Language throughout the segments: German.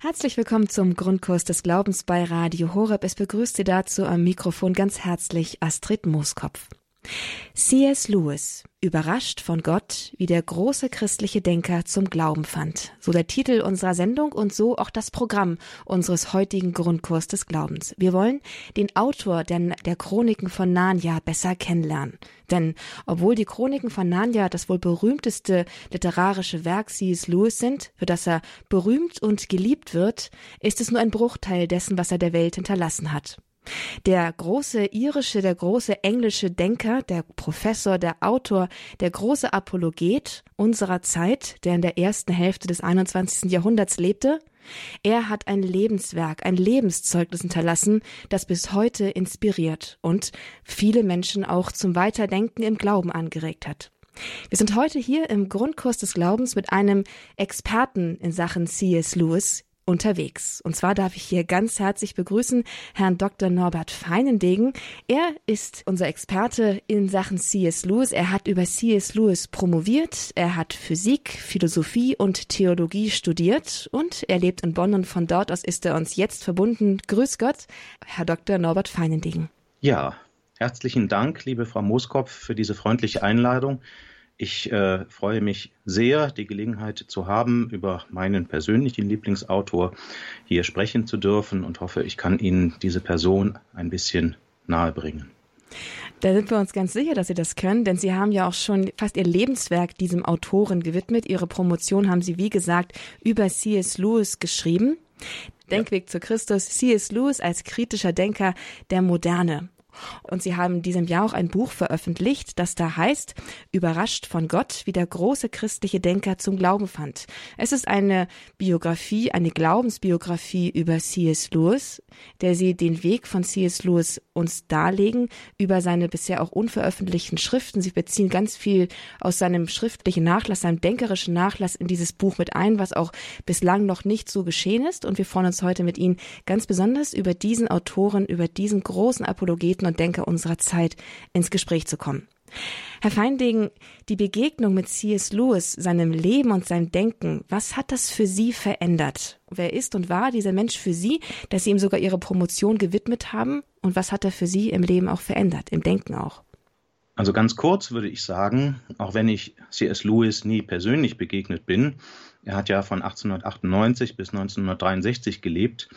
Herzlich willkommen zum Grundkurs des Glaubens bei Radio Horeb. Es begrüßt Sie dazu am Mikrofon ganz herzlich Astrid Mooskopf. C.S. Lewis, überrascht von Gott, wie der große christliche Denker zum Glauben fand. So der Titel unserer Sendung und so auch das Programm unseres heutigen Grundkurs des Glaubens. Wir wollen den Autor der, der Chroniken von Narnia besser kennenlernen. Denn obwohl die Chroniken von Narnia das wohl berühmteste literarische Werk C.S. Lewis sind, für das er berühmt und geliebt wird, ist es nur ein Bruchteil dessen, was er der Welt hinterlassen hat. Der große irische, der große englische Denker, der Professor, der Autor, der große Apologet unserer Zeit, der in der ersten Hälfte des 21. Jahrhunderts lebte, er hat ein Lebenswerk, ein Lebenszeugnis hinterlassen, das bis heute inspiriert und viele Menschen auch zum Weiterdenken im Glauben angeregt hat. Wir sind heute hier im Grundkurs des Glaubens mit einem Experten in Sachen C.S. Lewis, unterwegs. Und zwar darf ich hier ganz herzlich begrüßen Herrn Dr. Norbert Feinendegen. Er ist unser Experte in Sachen C.S. Lewis. Er hat über C.S. Lewis promoviert. Er hat Physik, Philosophie und Theologie studiert und er lebt in Bonn und von dort aus ist er uns jetzt verbunden. Grüß Gott, Herr Dr. Norbert Feinendegen. Ja, herzlichen Dank, liebe Frau Mooskopf, für diese freundliche Einladung. Ich äh, freue mich sehr, die Gelegenheit zu haben, über meinen persönlichen Lieblingsautor hier sprechen zu dürfen und hoffe, ich kann Ihnen diese Person ein bisschen nahebringen. Da sind wir uns ganz sicher, dass Sie das können, denn Sie haben ja auch schon fast Ihr Lebenswerk diesem Autoren gewidmet. Ihre Promotion haben Sie, wie gesagt, über C.S. Lewis geschrieben. Denkweg ja. zu Christus, C.S. Lewis als kritischer Denker der Moderne. Und sie haben in diesem Jahr auch ein Buch veröffentlicht, das da heißt Überrascht von Gott, wie der große christliche Denker zum Glauben fand. Es ist eine Biografie, eine Glaubensbiografie über C.S. Lewis, der sie den Weg von C.S. Lewis uns darlegen, über seine bisher auch unveröffentlichten Schriften. Sie beziehen ganz viel aus seinem schriftlichen Nachlass, seinem denkerischen Nachlass in dieses Buch mit ein, was auch bislang noch nicht so geschehen ist. Und wir freuen uns heute mit Ihnen ganz besonders über diesen Autoren, über diesen großen Apologeten und Denker unserer Zeit ins Gespräch zu kommen. Herr Feindegen, die Begegnung mit C.S. Lewis, seinem Leben und seinem Denken, was hat das für Sie verändert? Wer ist und war dieser Mensch für Sie, dass Sie ihm sogar Ihre Promotion gewidmet haben? Und was hat er für Sie im Leben auch verändert, im Denken auch? Also ganz kurz würde ich sagen, auch wenn ich C.S. Lewis nie persönlich begegnet bin, er hat ja von 1898 bis 1963 gelebt,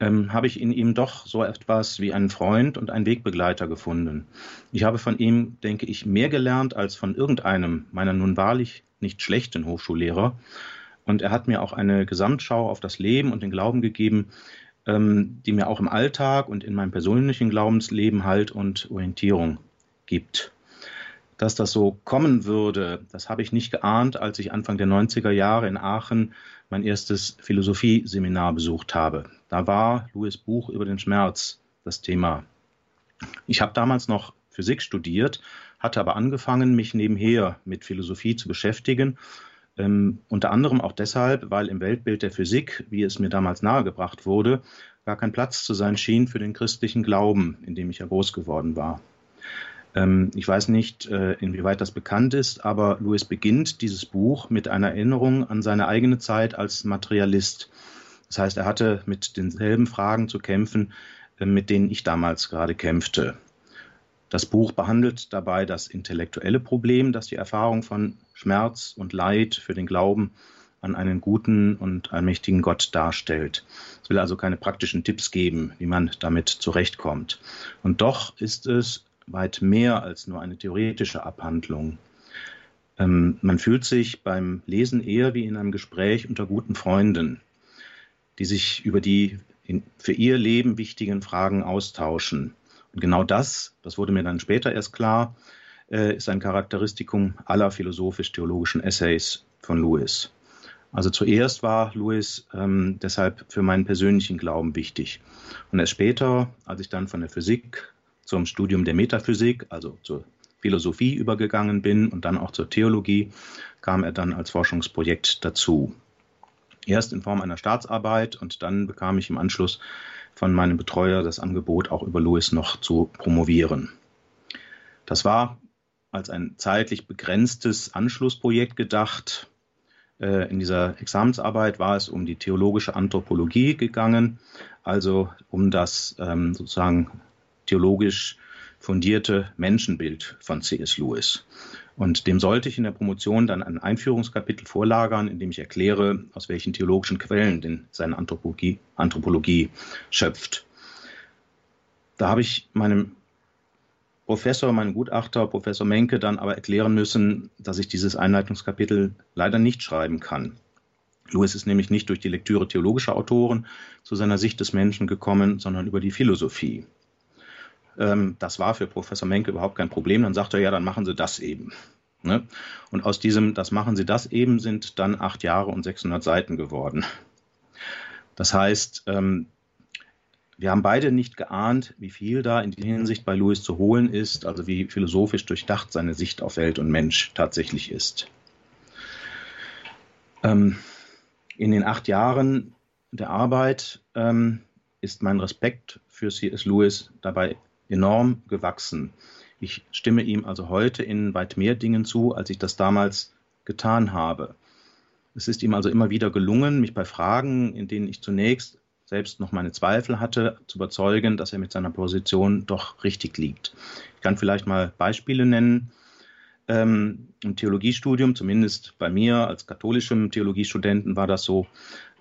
ähm, habe ich in ihm doch so etwas wie einen Freund und einen Wegbegleiter gefunden. Ich habe von ihm, denke ich, mehr gelernt als von irgendeinem meiner nun wahrlich nicht schlechten Hochschullehrer. Und er hat mir auch eine Gesamtschau auf das Leben und den Glauben gegeben, ähm, die mir auch im Alltag und in meinem persönlichen Glaubensleben Halt und Orientierung gibt. Dass das so kommen würde, das habe ich nicht geahnt, als ich Anfang der 90er Jahre in Aachen mein erstes Philosophieseminar besucht habe. Da war Louis Buch über den Schmerz das Thema. Ich habe damals noch Physik studiert, hatte aber angefangen, mich nebenher mit Philosophie zu beschäftigen. Ähm, unter anderem auch deshalb, weil im Weltbild der Physik, wie es mir damals nahegebracht wurde, gar kein Platz zu sein schien für den christlichen Glauben, in dem ich ja groß geworden war. Ähm, ich weiß nicht, äh, inwieweit das bekannt ist, aber Louis beginnt dieses Buch mit einer Erinnerung an seine eigene Zeit als Materialist. Das heißt, er hatte mit denselben Fragen zu kämpfen, äh, mit denen ich damals gerade kämpfte. Das Buch behandelt dabei das intellektuelle Problem, das die Erfahrung von Schmerz und Leid für den Glauben an einen guten und allmächtigen Gott darstellt. Es will also keine praktischen Tipps geben, wie man damit zurechtkommt. Und doch ist es weit mehr als nur eine theoretische Abhandlung. Ähm, man fühlt sich beim Lesen eher wie in einem Gespräch unter guten Freunden die sich über die in, für ihr Leben wichtigen Fragen austauschen. Und genau das, das wurde mir dann später erst klar, äh, ist ein Charakteristikum aller philosophisch-theologischen Essays von Lewis. Also zuerst war Lewis ähm, deshalb für meinen persönlichen Glauben wichtig. Und erst später, als ich dann von der Physik zum Studium der Metaphysik, also zur Philosophie übergegangen bin und dann auch zur Theologie, kam er dann als Forschungsprojekt dazu. Erst in Form einer Staatsarbeit und dann bekam ich im Anschluss von meinem Betreuer das Angebot, auch über Lewis noch zu promovieren. Das war als ein zeitlich begrenztes Anschlussprojekt gedacht. Äh, in dieser Examensarbeit war es um die theologische Anthropologie gegangen, also um das ähm, sozusagen theologisch fundierte Menschenbild von C.S. Lewis. Und dem sollte ich in der Promotion dann ein Einführungskapitel vorlagern, in dem ich erkläre, aus welchen theologischen Quellen denn seine Anthropologie, Anthropologie schöpft. Da habe ich meinem Professor, meinem Gutachter, Professor Menke, dann aber erklären müssen, dass ich dieses Einleitungskapitel leider nicht schreiben kann. Lewis ist nämlich nicht durch die Lektüre theologischer Autoren zu seiner Sicht des Menschen gekommen, sondern über die Philosophie. Ähm, das war für Professor Menke überhaupt kein Problem. Dann sagt er, ja, dann machen Sie das eben. Ne? Und aus diesem, das machen Sie das eben, sind dann acht Jahre und 600 Seiten geworden. Das heißt, ähm, wir haben beide nicht geahnt, wie viel da in der Hinsicht bei Lewis zu holen ist, also wie philosophisch durchdacht seine Sicht auf Welt und Mensch tatsächlich ist. Ähm, in den acht Jahren der Arbeit ähm, ist mein Respekt für C.S. Lewis dabei enorm gewachsen. Ich stimme ihm also heute in weit mehr Dingen zu, als ich das damals getan habe. Es ist ihm also immer wieder gelungen, mich bei Fragen, in denen ich zunächst selbst noch meine Zweifel hatte, zu überzeugen, dass er mit seiner Position doch richtig liegt. Ich kann vielleicht mal Beispiele nennen. Ähm, Im Theologiestudium, zumindest bei mir als katholischem Theologiestudenten war das so,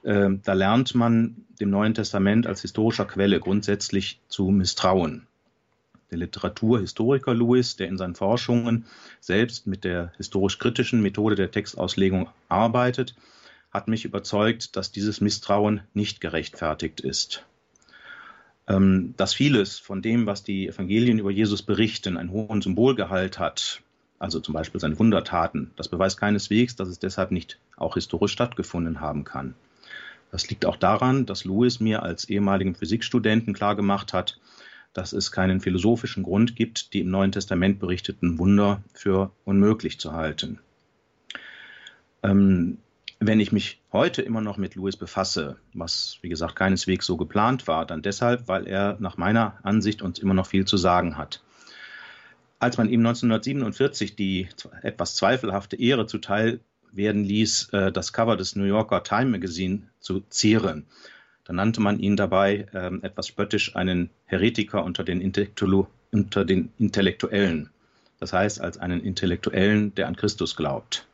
äh, da lernt man dem Neuen Testament als historischer Quelle grundsätzlich zu misstrauen. Der Literaturhistoriker Lewis, der in seinen Forschungen selbst mit der historisch-kritischen Methode der Textauslegung arbeitet, hat mich überzeugt, dass dieses Misstrauen nicht gerechtfertigt ist. Ähm, dass vieles von dem, was die Evangelien über Jesus berichten, einen hohen Symbolgehalt hat, also zum Beispiel seine Wundertaten, das beweist keineswegs, dass es deshalb nicht auch historisch stattgefunden haben kann. Das liegt auch daran, dass Lewis mir als ehemaligen Physikstudenten klargemacht hat, dass es keinen philosophischen Grund gibt, die im Neuen Testament berichteten Wunder für unmöglich zu halten. Ähm, wenn ich mich heute immer noch mit Louis befasse, was wie gesagt keineswegs so geplant war, dann deshalb, weil er nach meiner Ansicht uns immer noch viel zu sagen hat. Als man ihm 1947 die etwas zweifelhafte Ehre zuteil werden ließ, äh, das Cover des New Yorker Time Magazine zu zieren, dann nannte man ihn dabei ähm, etwas spöttisch einen Heretiker unter den, unter den Intellektuellen. Das heißt, als einen Intellektuellen, der an Christus glaubt.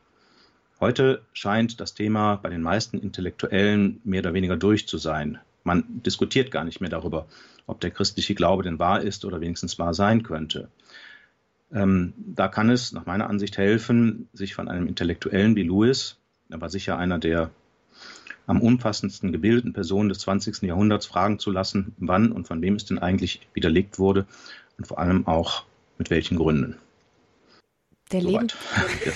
Heute scheint das Thema bei den meisten Intellektuellen mehr oder weniger durch zu sein. Man diskutiert gar nicht mehr darüber, ob der christliche Glaube denn wahr ist oder wenigstens wahr sein könnte. Ähm, da kann es nach meiner Ansicht helfen, sich von einem Intellektuellen wie Lewis, er war sicher einer der am umfassendsten gebildeten Personen des 20. Jahrhunderts, fragen zu lassen, wann und von wem es denn eigentlich widerlegt wurde und vor allem auch mit welchen Gründen. Der, Leben,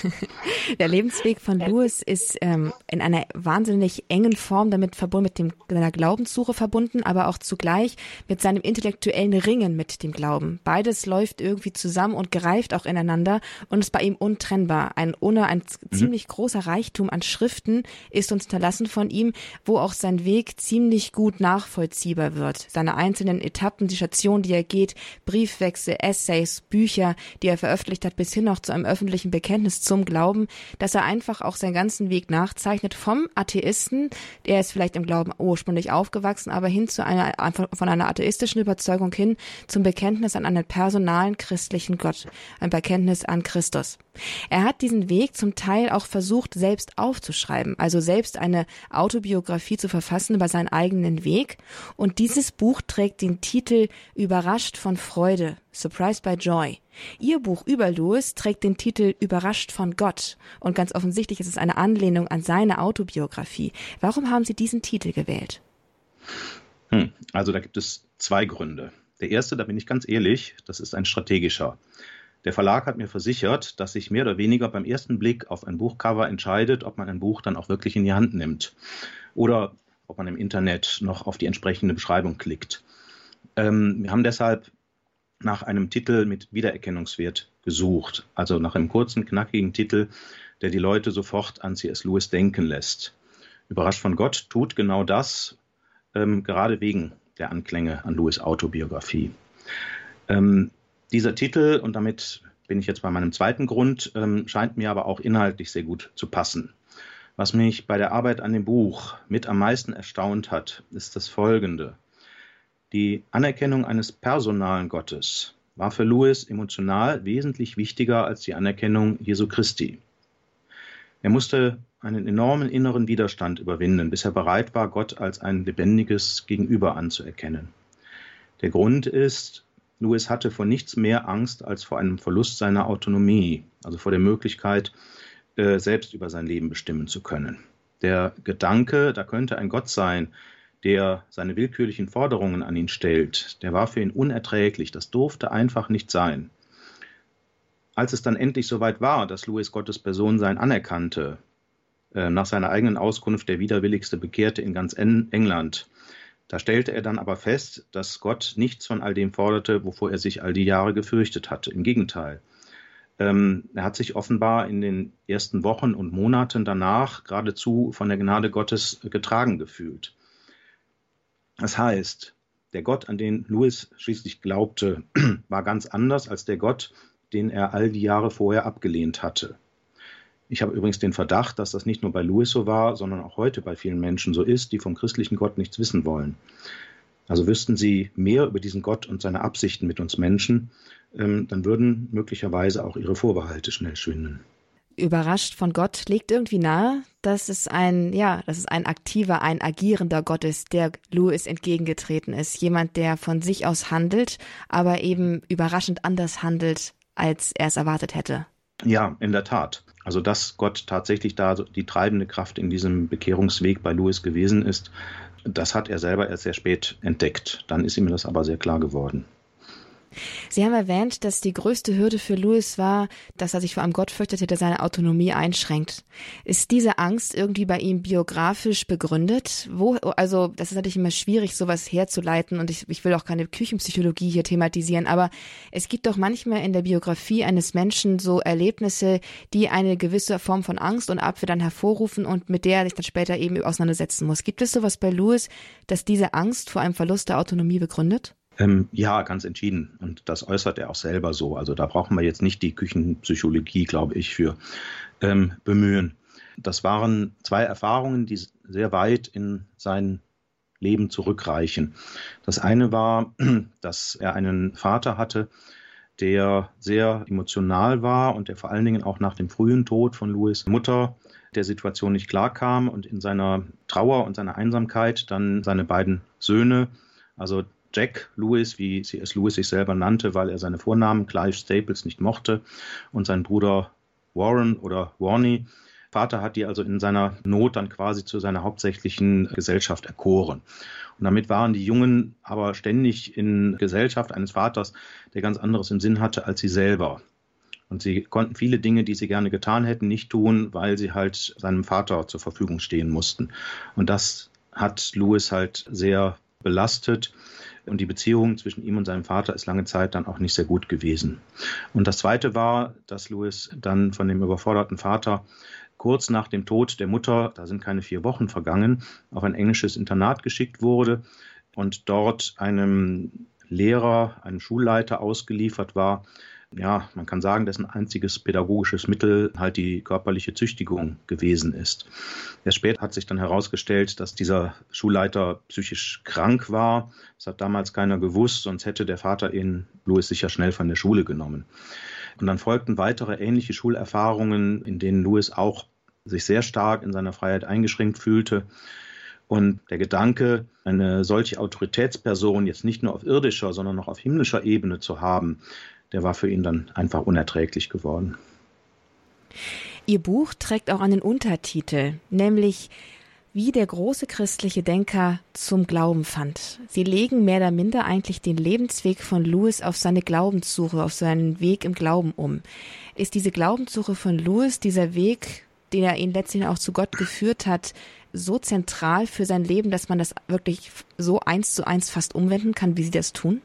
der, Lebensweg von Lewis ist ähm, in einer wahnsinnig engen Form damit verbunden, mit dem, seiner Glaubenssuche verbunden, aber auch zugleich mit seinem intellektuellen Ringen mit dem Glauben. Beides läuft irgendwie zusammen und greift auch ineinander und ist bei ihm untrennbar. Ein, ohne ein mhm. ziemlich großer Reichtum an Schriften ist uns hinterlassen von ihm, wo auch sein Weg ziemlich gut nachvollziehbar wird. Seine einzelnen Etappen, die Stationen, die er geht, Briefwechsel, Essays, Bücher, die er veröffentlicht hat, bis hin auch zu einem seinem öffentlichen Bekenntnis zum Glauben, dass er einfach auch seinen ganzen Weg nachzeichnet vom Atheisten, der ist vielleicht im Glauben ursprünglich aufgewachsen, aber hin zu einer, von einer atheistischen Überzeugung hin zum Bekenntnis an einen personalen christlichen Gott, ein Bekenntnis an Christus. Er hat diesen Weg zum Teil auch versucht, selbst aufzuschreiben, also selbst eine Autobiografie zu verfassen über seinen eigenen Weg. Und dieses Buch trägt den Titel Überrascht von Freude, Surprised by Joy. Ihr Buch über Lewis trägt den Titel Überrascht von Gott. Und ganz offensichtlich ist es eine Anlehnung an seine Autobiografie. Warum haben Sie diesen Titel gewählt? Hm, also da gibt es zwei Gründe. Der erste, da bin ich ganz ehrlich, das ist ein strategischer. Der Verlag hat mir versichert, dass sich mehr oder weniger beim ersten Blick auf ein Buchcover entscheidet, ob man ein Buch dann auch wirklich in die Hand nimmt oder ob man im Internet noch auf die entsprechende Beschreibung klickt. Ähm, wir haben deshalb nach einem Titel mit Wiedererkennungswert gesucht, also nach einem kurzen, knackigen Titel, der die Leute sofort an C.S. Lewis denken lässt. Überrascht von Gott tut genau das, ähm, gerade wegen der Anklänge an Lewis Autobiografie. Ähm, dieser Titel, und damit bin ich jetzt bei meinem zweiten Grund, ähm, scheint mir aber auch inhaltlich sehr gut zu passen. Was mich bei der Arbeit an dem Buch mit am meisten erstaunt hat, ist das Folgende. Die Anerkennung eines personalen Gottes war für Lewis emotional wesentlich wichtiger als die Anerkennung Jesu Christi. Er musste einen enormen inneren Widerstand überwinden, bis er bereit war, Gott als ein lebendiges Gegenüber anzuerkennen. Der Grund ist, Lewis hatte vor nichts mehr Angst als vor einem Verlust seiner Autonomie, also vor der Möglichkeit, äh, selbst über sein Leben bestimmen zu können. Der Gedanke, da könnte ein Gott sein, der seine willkürlichen Forderungen an ihn stellt, der war für ihn unerträglich. Das durfte einfach nicht sein. Als es dann endlich soweit war, dass Louis Gottes Person sein anerkannte, äh, nach seiner eigenen Auskunft der widerwilligste Bekehrte in ganz England, da stellte er dann aber fest, dass Gott nichts von all dem forderte, wovor er sich all die Jahre gefürchtet hatte. Im Gegenteil. Ähm, er hat sich offenbar in den ersten Wochen und Monaten danach geradezu von der Gnade Gottes getragen gefühlt. Das heißt, der Gott, an den Louis schließlich glaubte, war ganz anders als der Gott, den er all die Jahre vorher abgelehnt hatte. Ich habe übrigens den Verdacht, dass das nicht nur bei Louis so war, sondern auch heute bei vielen Menschen so ist, die vom christlichen Gott nichts wissen wollen. Also wüssten sie mehr über diesen Gott und seine Absichten mit uns Menschen, ähm, dann würden möglicherweise auch ihre Vorbehalte schnell schwinden überrascht von Gott legt irgendwie nahe, dass es ein, ja, dass es ein aktiver, ein agierender Gott ist, der Louis entgegengetreten ist. Jemand, der von sich aus handelt, aber eben überraschend anders handelt, als er es erwartet hätte. Ja, in der Tat. Also, dass Gott tatsächlich da die treibende Kraft in diesem Bekehrungsweg bei Louis gewesen ist, das hat er selber erst sehr spät entdeckt. Dann ist ihm das aber sehr klar geworden. Sie haben erwähnt, dass die größte Hürde für Louis war, dass er sich vor einem Gott fürchtete, der seine Autonomie einschränkt. Ist diese Angst irgendwie bei ihm biografisch begründet? Wo, also, das ist natürlich immer schwierig, sowas herzuleiten und ich, ich will auch keine Küchenpsychologie hier thematisieren, aber es gibt doch manchmal in der Biografie eines Menschen so Erlebnisse, die eine gewisse Form von Angst und Abwehr dann hervorrufen und mit der er sich dann später eben auseinandersetzen muss. Gibt es sowas bei Louis, dass diese Angst vor einem Verlust der Autonomie begründet? Ähm, ja, ganz entschieden. Und das äußert er auch selber so. Also da brauchen wir jetzt nicht die Küchenpsychologie, glaube ich, für ähm, bemühen. Das waren zwei Erfahrungen, die sehr weit in sein Leben zurückreichen. Das eine war, dass er einen Vater hatte, der sehr emotional war und der vor allen Dingen auch nach dem frühen Tod von Louis Mutter der Situation nicht klarkam und in seiner Trauer und seiner Einsamkeit dann seine beiden Söhne, also Jack Lewis, wie C.S. Lewis sich selber nannte, weil er seine Vornamen Clive Staples nicht mochte, und sein Bruder Warren oder Warney. Vater hat die also in seiner Not dann quasi zu seiner hauptsächlichen Gesellschaft erkoren. Und damit waren die Jungen aber ständig in Gesellschaft eines Vaters, der ganz anderes im Sinn hatte als sie selber. Und sie konnten viele Dinge, die sie gerne getan hätten, nicht tun, weil sie halt seinem Vater zur Verfügung stehen mussten. Und das hat Lewis halt sehr belastet. Und die Beziehung zwischen ihm und seinem Vater ist lange Zeit dann auch nicht sehr gut gewesen. Und das Zweite war, dass Louis dann von dem überforderten Vater kurz nach dem Tod der Mutter, da sind keine vier Wochen vergangen, auf ein englisches Internat geschickt wurde und dort einem Lehrer, einem Schulleiter ausgeliefert war, ja, man kann sagen, dessen einziges pädagogisches Mittel halt die körperliche Züchtigung gewesen ist. Erst später hat sich dann herausgestellt, dass dieser Schulleiter psychisch krank war. Das hat damals keiner gewusst, sonst hätte der Vater ihn Louis sicher schnell von der Schule genommen. Und dann folgten weitere ähnliche Schulerfahrungen, in denen Louis auch sich sehr stark in seiner Freiheit eingeschränkt fühlte. Und der Gedanke, eine solche Autoritätsperson jetzt nicht nur auf irdischer, sondern auch auf himmlischer Ebene zu haben, der war für ihn dann einfach unerträglich geworden. Ihr Buch trägt auch einen Untertitel, nämlich wie der große christliche Denker zum Glauben fand. Sie legen mehr oder minder eigentlich den Lebensweg von Lewis auf seine Glaubenssuche, auf seinen Weg im Glauben um. Ist diese Glaubenssuche von Lewis, dieser Weg, den er ihn letztlich auch zu Gott geführt hat, so zentral für sein Leben, dass man das wirklich so eins zu eins fast umwenden kann, wie Sie das tun?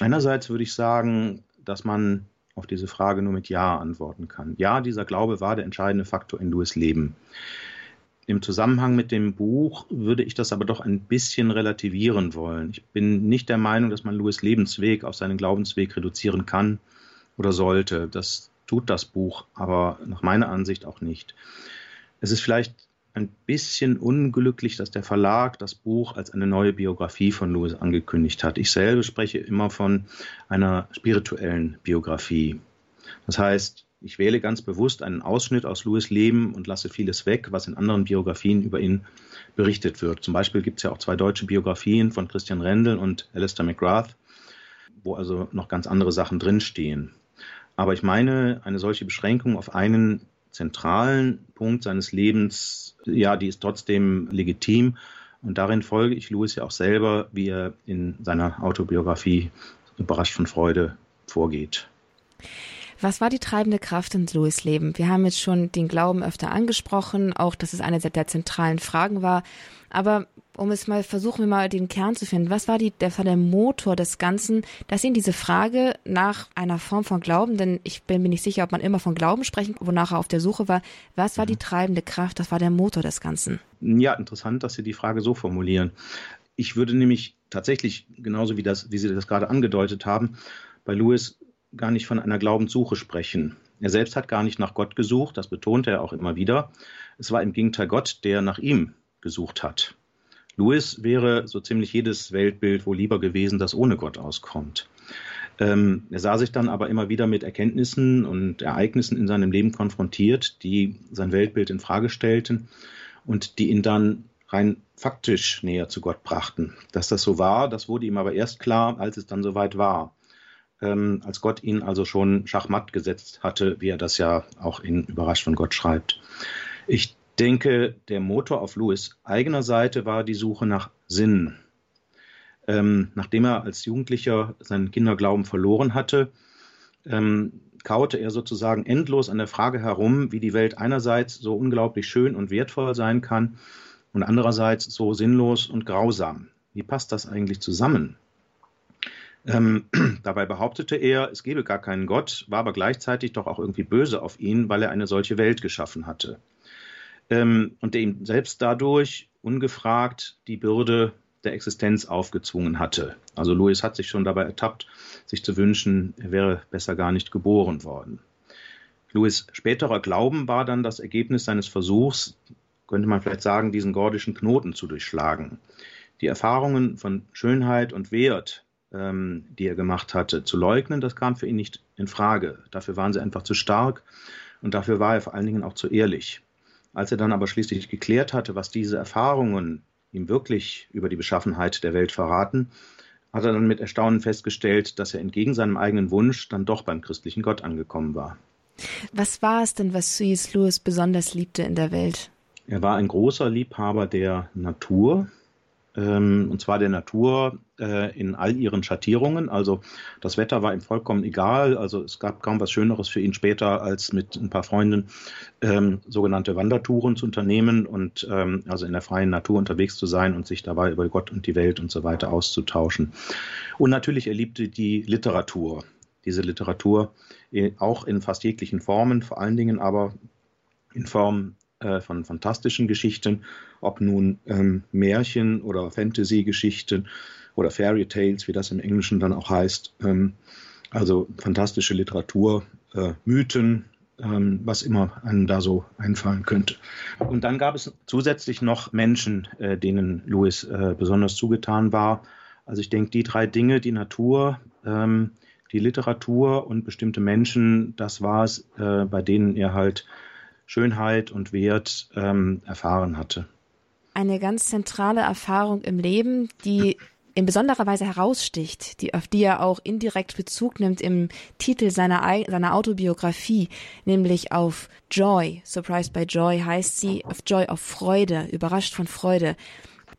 Einerseits würde ich sagen, dass man auf diese Frage nur mit Ja antworten kann. Ja, dieser Glaube war der entscheidende Faktor in Louis Leben. Im Zusammenhang mit dem Buch würde ich das aber doch ein bisschen relativieren wollen. Ich bin nicht der Meinung, dass man Louis Lebensweg auf seinen Glaubensweg reduzieren kann oder sollte. Das tut das Buch, aber nach meiner Ansicht auch nicht. Es ist vielleicht ein bisschen unglücklich, dass der Verlag das Buch als eine neue Biografie von Lewis angekündigt hat. Ich selber spreche immer von einer spirituellen Biografie. Das heißt, ich wähle ganz bewusst einen Ausschnitt aus Lewis Leben und lasse vieles weg, was in anderen Biografien über ihn berichtet wird. Zum Beispiel gibt es ja auch zwei deutsche Biografien von Christian Rendel und Alistair McGrath, wo also noch ganz andere Sachen drinstehen. Aber ich meine, eine solche Beschränkung auf einen zentralen Punkt seines Lebens, ja, die ist trotzdem legitim. Und darin folge ich Louis ja auch selber, wie er in seiner Autobiografie überrascht von Freude vorgeht. Was war die treibende Kraft in Louis Leben? Wir haben jetzt schon den Glauben öfter angesprochen, auch dass es eine der zentralen Fragen war. Aber um es mal versuchen wir mal den Kern zu finden. Was war die, der war der Motor des Ganzen, dass ihn diese Frage nach einer Form von Glauben, denn ich bin mir nicht sicher, ob man immer von Glauben sprechen, wonach er auf der Suche war. Was war die mhm. treibende Kraft? Was war der Motor des Ganzen? Ja, interessant, dass Sie die Frage so formulieren. Ich würde nämlich tatsächlich, genauso wie das, wie Sie das gerade angedeutet haben, bei Lewis gar nicht von einer Glaubenssuche sprechen. Er selbst hat gar nicht nach Gott gesucht, das betonte er auch immer wieder. Es war im Gegenteil Gott, der nach ihm gesucht hat. Louis wäre so ziemlich jedes Weltbild wohl lieber gewesen, das ohne Gott auskommt. Ähm, er sah sich dann aber immer wieder mit Erkenntnissen und Ereignissen in seinem Leben konfrontiert, die sein Weltbild in Frage stellten und die ihn dann rein faktisch näher zu Gott brachten. Dass das so war, das wurde ihm aber erst klar, als es dann soweit war. Ähm, als Gott ihn also schon schachmatt gesetzt hatte, wie er das ja auch in Überrascht von Gott schreibt. Ich denke, der Motor auf Lewis eigener Seite war die Suche nach Sinn. Ähm, nachdem er als Jugendlicher seinen Kinderglauben verloren hatte, ähm, kaute er sozusagen endlos an der Frage herum, wie die Welt einerseits so unglaublich schön und wertvoll sein kann und andererseits so sinnlos und grausam. Wie passt das eigentlich zusammen? Ähm, dabei behauptete er, es gebe gar keinen Gott, war aber gleichzeitig doch auch irgendwie böse auf ihn, weil er eine solche Welt geschaffen hatte ähm, und der ihm selbst dadurch ungefragt die Bürde der Existenz aufgezwungen hatte. Also Louis hat sich schon dabei ertappt, sich zu wünschen, er wäre besser gar nicht geboren worden. Louis späterer Glauben war dann das Ergebnis seines Versuchs, könnte man vielleicht sagen, diesen gordischen Knoten zu durchschlagen. Die Erfahrungen von Schönheit und Wert, ähm, die er gemacht hatte, zu leugnen, das kam für ihn nicht in Frage. Dafür waren sie einfach zu stark und dafür war er vor allen Dingen auch zu ehrlich. Als er dann aber schließlich geklärt hatte, was diese Erfahrungen ihm wirklich über die Beschaffenheit der Welt verraten, hat er dann mit Erstaunen festgestellt, dass er entgegen seinem eigenen Wunsch dann doch beim christlichen Gott angekommen war. Was war es denn, was C.S. Lewis besonders liebte in der Welt? Er war ein großer Liebhaber der Natur, und zwar der Natur äh, in all ihren Schattierungen. Also das Wetter war ihm vollkommen egal. Also es gab kaum was Schöneres für ihn später, als mit ein paar Freunden ähm, sogenannte Wandertouren zu unternehmen und ähm, also in der freien Natur unterwegs zu sein und sich dabei über Gott und die Welt und so weiter auszutauschen. Und natürlich er liebte die Literatur. Diese Literatur äh, auch in fast jeglichen Formen, vor allen Dingen aber in Form äh, von fantastischen Geschichten, ob nun ähm, Märchen oder Fantasy-Geschichten oder Fairy Tales, wie das im Englischen dann auch heißt. Ähm, also fantastische Literatur, äh, Mythen, ähm, was immer einem da so einfallen könnte. Und dann gab es zusätzlich noch Menschen, äh, denen Louis äh, besonders zugetan war. Also ich denke, die drei Dinge, die Natur, ähm, die Literatur und bestimmte Menschen, das war es, äh, bei denen er halt Schönheit und Wert ähm, erfahren hatte. Eine ganz zentrale Erfahrung im Leben, die in besonderer Weise heraussticht, die, auf die er auch indirekt Bezug nimmt im Titel seiner, seiner Autobiografie, nämlich auf Joy. Surprised by Joy heißt sie, auf Joy, auf Freude, überrascht von Freude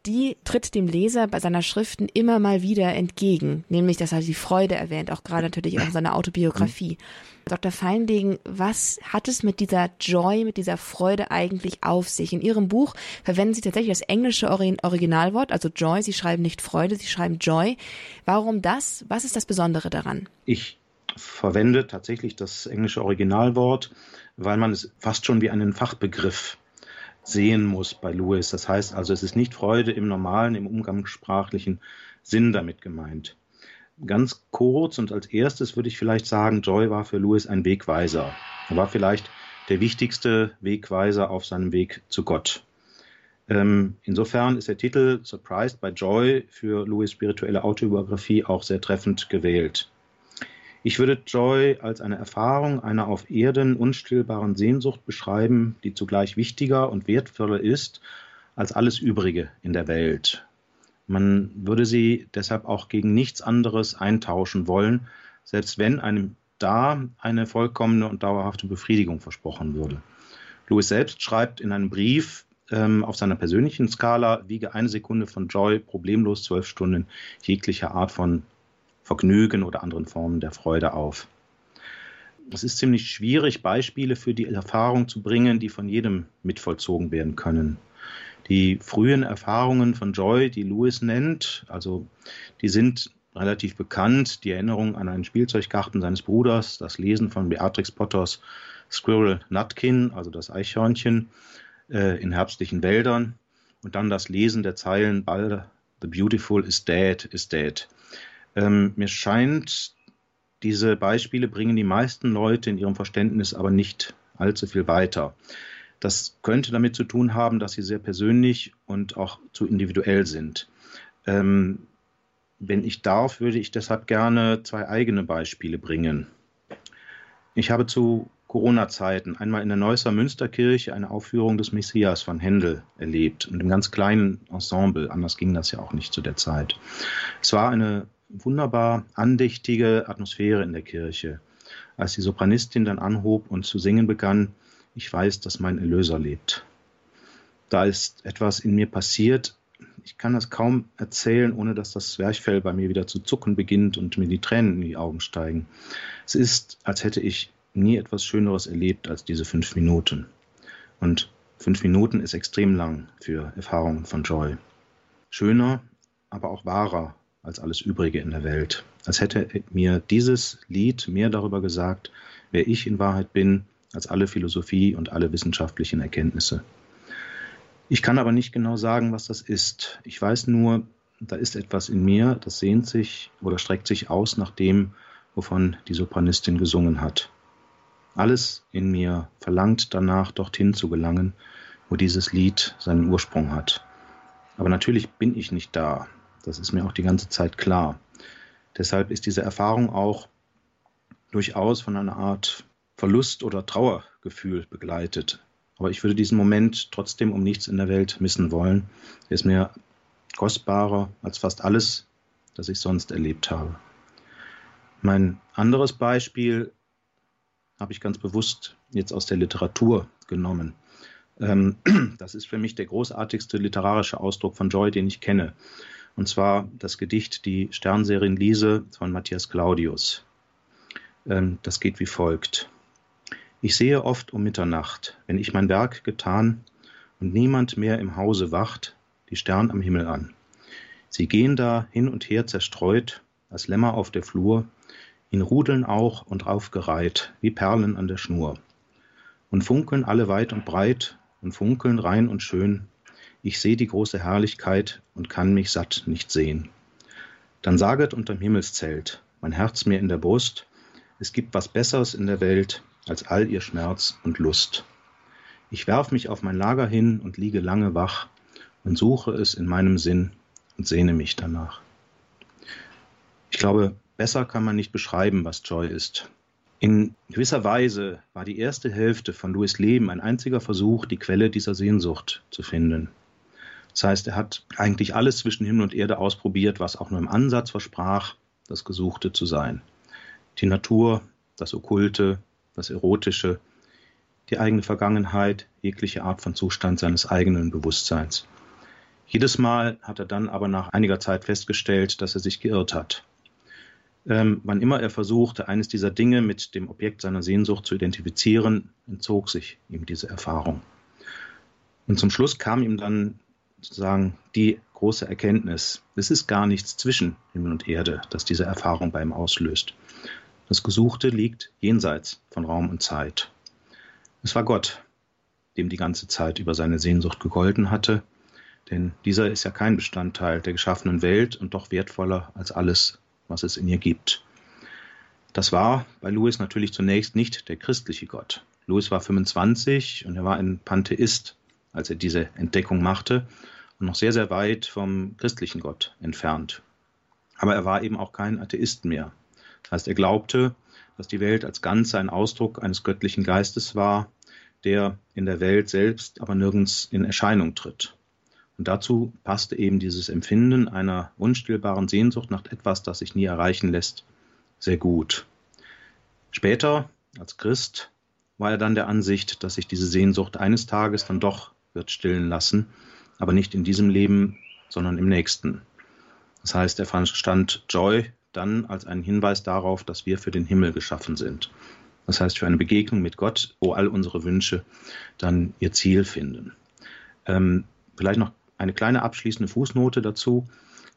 die tritt dem Leser bei seiner Schriften immer mal wieder entgegen, nämlich dass er die Freude erwähnt, auch gerade natürlich auch in seiner Autobiografie. Dr. Feinlegen, was hat es mit dieser Joy, mit dieser Freude eigentlich auf sich? In Ihrem Buch verwenden Sie tatsächlich das englische Originalwort, also Joy. Sie schreiben nicht Freude, Sie schreiben Joy. Warum das? Was ist das Besondere daran? Ich verwende tatsächlich das englische Originalwort, weil man es fast schon wie einen Fachbegriff sehen muss bei Lewis. Das heißt also, es ist nicht Freude im normalen, im umgangssprachlichen Sinn damit gemeint. Ganz kurz und als erstes würde ich vielleicht sagen, Joy war für Lewis ein Wegweiser. Er war vielleicht der wichtigste Wegweiser auf seinem Weg zu Gott. Ähm, insofern ist der Titel Surprised by Joy für Louis spirituelle Autobiografie auch sehr treffend gewählt. Ich würde Joy als eine Erfahrung einer auf Erden unstillbaren Sehnsucht beschreiben, die zugleich wichtiger und wertvoller ist als alles Übrige in der Welt. Man würde sie deshalb auch gegen nichts anderes eintauschen wollen, selbst wenn einem da eine vollkommene und dauerhafte Befriedigung versprochen würde. Louis selbst schreibt in einem Brief ähm, auf seiner persönlichen Skala, wiege eine Sekunde von Joy problemlos zwölf Stunden jeglicher Art von Vergnügen oder anderen Formen der Freude auf. Es ist ziemlich schwierig, Beispiele für die Erfahrung zu bringen, die von jedem mitvollzogen werden können. Die frühen Erfahrungen von Joy, die Lewis nennt, also die sind relativ bekannt. Die Erinnerung an einen Spielzeuggarten seines Bruders, das Lesen von Beatrix Potters Squirrel Nutkin, also das Eichhörnchen, äh, in herbstlichen Wäldern und dann das Lesen der Zeilen Ball, The Beautiful is dead, is dead. Ähm, mir scheint, diese Beispiele bringen die meisten Leute in ihrem Verständnis aber nicht allzu viel weiter. Das könnte damit zu tun haben, dass sie sehr persönlich und auch zu individuell sind. Ähm, wenn ich darf, würde ich deshalb gerne zwei eigene Beispiele bringen. Ich habe zu Corona-Zeiten einmal in der Neusser Münsterkirche eine Aufführung des Messias von Händel erlebt und im ganz kleinen Ensemble. Anders ging das ja auch nicht zu der Zeit. Es war eine wunderbar andächtige Atmosphäre in der Kirche. Als die Sopranistin dann anhob und zu singen begann, ich weiß, dass mein Erlöser lebt. Da ist etwas in mir passiert. Ich kann das kaum erzählen, ohne dass das Zwerchfell bei mir wieder zu zucken beginnt und mir die Tränen in die Augen steigen. Es ist, als hätte ich nie etwas Schöneres erlebt als diese fünf Minuten. Und fünf Minuten ist extrem lang für Erfahrungen von Joy. Schöner, aber auch wahrer als alles Übrige in der Welt. Als hätte mir dieses Lied mehr darüber gesagt, wer ich in Wahrheit bin, als alle Philosophie und alle wissenschaftlichen Erkenntnisse. Ich kann aber nicht genau sagen, was das ist. Ich weiß nur, da ist etwas in mir, das sehnt sich oder streckt sich aus nach dem, wovon die Sopranistin gesungen hat. Alles in mir verlangt danach, dorthin zu gelangen, wo dieses Lied seinen Ursprung hat. Aber natürlich bin ich nicht da. Das ist mir auch die ganze Zeit klar. Deshalb ist diese Erfahrung auch durchaus von einer Art Verlust oder Trauergefühl begleitet. Aber ich würde diesen Moment trotzdem um nichts in der Welt missen wollen. Er ist mir kostbarer als fast alles, das ich sonst erlebt habe. Mein anderes Beispiel habe ich ganz bewusst jetzt aus der Literatur genommen. Ähm, das ist für mich der großartigste literarische Ausdruck von Joy, den ich kenne. Und zwar das Gedicht Die Sternserien Liese von Matthias Claudius. Ähm, das geht wie folgt. Ich sehe oft um Mitternacht, wenn ich mein Werk getan und niemand mehr im Hause wacht, die Stern am Himmel an. Sie gehen da hin und her zerstreut, als Lämmer auf der Flur, in Rudeln auch und aufgereiht, wie Perlen an der Schnur. Und funkeln alle weit und breit und funkeln rein und schön. Ich seh die große Herrlichkeit und kann mich satt nicht sehen. Dann saget unterm Himmelszelt, mein Herz mir in der Brust, es gibt was Besseres in der Welt als all ihr Schmerz und Lust. Ich werf mich auf mein Lager hin und liege lange wach und suche es in meinem Sinn und sehne mich danach. Ich glaube, Besser kann man nicht beschreiben, was Joy ist. In gewisser Weise war die erste Hälfte von Louis Leben ein einziger Versuch, die Quelle dieser Sehnsucht zu finden. Das heißt, er hat eigentlich alles zwischen Himmel und Erde ausprobiert, was auch nur im Ansatz versprach, das Gesuchte zu sein. Die Natur, das Okkulte, das Erotische, die eigene Vergangenheit, jegliche Art von Zustand seines eigenen Bewusstseins. Jedes Mal hat er dann aber nach einiger Zeit festgestellt, dass er sich geirrt hat. Ähm, wann immer er versuchte, eines dieser Dinge mit dem Objekt seiner Sehnsucht zu identifizieren, entzog sich ihm diese Erfahrung. Und zum Schluss kam ihm dann sozusagen die große Erkenntnis, es ist gar nichts zwischen Himmel und Erde, das diese Erfahrung bei ihm auslöst. Das Gesuchte liegt jenseits von Raum und Zeit. Es war Gott, dem die ganze Zeit über seine Sehnsucht gegolten hatte, denn dieser ist ja kein Bestandteil der geschaffenen Welt und doch wertvoller als alles, was es in ihr gibt. Das war bei Louis natürlich zunächst nicht der christliche Gott. Louis war 25 und er war ein Pantheist, als er diese Entdeckung machte und noch sehr, sehr weit vom christlichen Gott entfernt. Aber er war eben auch kein Atheist mehr. Das heißt, er glaubte, dass die Welt als Ganze ein Ausdruck eines göttlichen Geistes war, der in der Welt selbst aber nirgends in Erscheinung tritt. Und dazu passte eben dieses Empfinden einer unstillbaren Sehnsucht nach etwas, das sich nie erreichen lässt, sehr gut. Später, als Christ, war er dann der Ansicht, dass sich diese Sehnsucht eines Tages dann doch wird stillen lassen, aber nicht in diesem Leben, sondern im nächsten. Das heißt, er verstand Joy dann als einen Hinweis darauf, dass wir für den Himmel geschaffen sind. Das heißt, für eine Begegnung mit Gott, wo all unsere Wünsche dann ihr Ziel finden. Ähm, vielleicht noch eine kleine abschließende Fußnote dazu.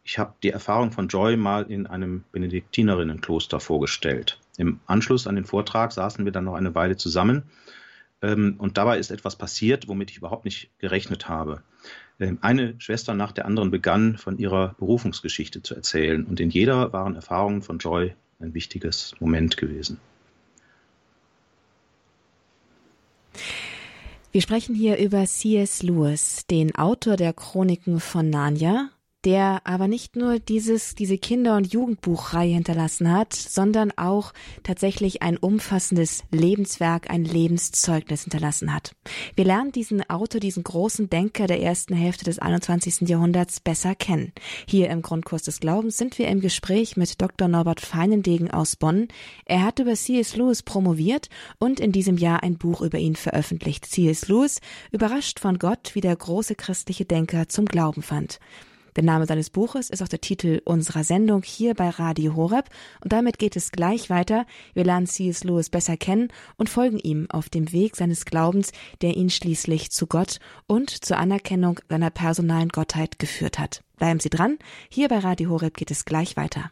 Ich habe die Erfahrung von Joy mal in einem Benediktinerinnenkloster vorgestellt. Im Anschluss an den Vortrag saßen wir dann noch eine Weile zusammen und dabei ist etwas passiert, womit ich überhaupt nicht gerechnet habe. Ähm, eine Schwester nach der anderen begann von ihrer Berufungsgeschichte zu erzählen und in jeder waren Erfahrungen von Joy ein wichtiges Moment gewesen. Wir sprechen hier über C.S. Lewis, den Autor der Chroniken von Narnia der aber nicht nur dieses, diese Kinder- und Jugendbuchreihe hinterlassen hat, sondern auch tatsächlich ein umfassendes Lebenswerk, ein Lebenszeugnis hinterlassen hat. Wir lernen diesen Autor, diesen großen Denker der ersten Hälfte des 21. Jahrhunderts besser kennen. Hier im Grundkurs des Glaubens sind wir im Gespräch mit Dr. Norbert Feinendegen aus Bonn. Er hat über C.S. Lewis promoviert und in diesem Jahr ein Buch über ihn veröffentlicht. C.S. Lewis, überrascht von Gott, wie der große christliche Denker zum Glauben fand. Der Name seines Buches ist auch der Titel unserer Sendung hier bei Radio Horeb und damit geht es gleich weiter. Wir lernen C.S. Lewis besser kennen und folgen ihm auf dem Weg seines Glaubens, der ihn schließlich zu Gott und zur Anerkennung seiner personalen Gottheit geführt hat. Bleiben Sie dran. Hier bei Radio Horeb geht es gleich weiter.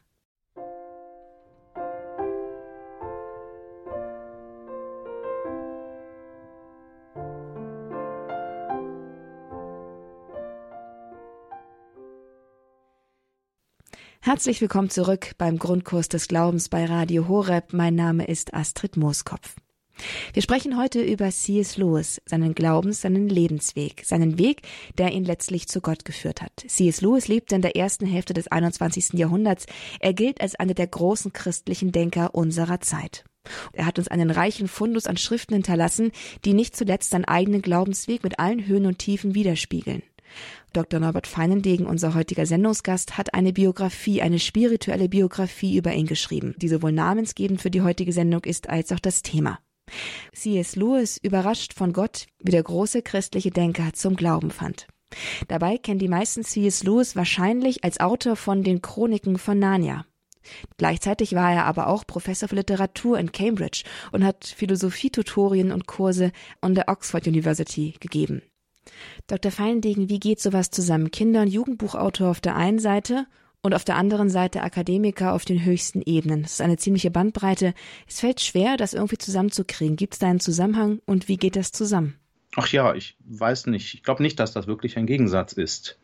Herzlich willkommen zurück beim Grundkurs des Glaubens bei Radio Horeb. Mein Name ist Astrid Mooskopf. Wir sprechen heute über C.S. Lewis, seinen Glaubens, seinen Lebensweg, seinen Weg, der ihn letztlich zu Gott geführt hat. C.S. Lewis lebte in der ersten Hälfte des 21. Jahrhunderts. Er gilt als einer der großen christlichen Denker unserer Zeit. Er hat uns einen reichen Fundus an Schriften hinterlassen, die nicht zuletzt seinen eigenen Glaubensweg mit allen Höhen und Tiefen widerspiegeln. Dr. Norbert Feinendegen, unser heutiger Sendungsgast, hat eine Biografie, eine spirituelle Biografie über ihn geschrieben, die sowohl namensgebend für die heutige Sendung ist als auch das Thema. C.S. Lewis überrascht von Gott, wie der große christliche Denker zum Glauben fand. Dabei kennen die meisten C.S. Lewis wahrscheinlich als Autor von den Chroniken von Narnia. Gleichzeitig war er aber auch Professor für Literatur in Cambridge und hat Philosophietutorien und Kurse an der Oxford University gegeben. Dr. Feinendegen, wie geht sowas zusammen? Kinder- und Jugendbuchautor auf der einen Seite und auf der anderen Seite Akademiker auf den höchsten Ebenen. Das ist eine ziemliche Bandbreite. Es fällt schwer, das irgendwie zusammenzukriegen. Gibt es da einen Zusammenhang und wie geht das zusammen? Ach ja, ich weiß nicht. Ich glaube nicht, dass das wirklich ein Gegensatz ist.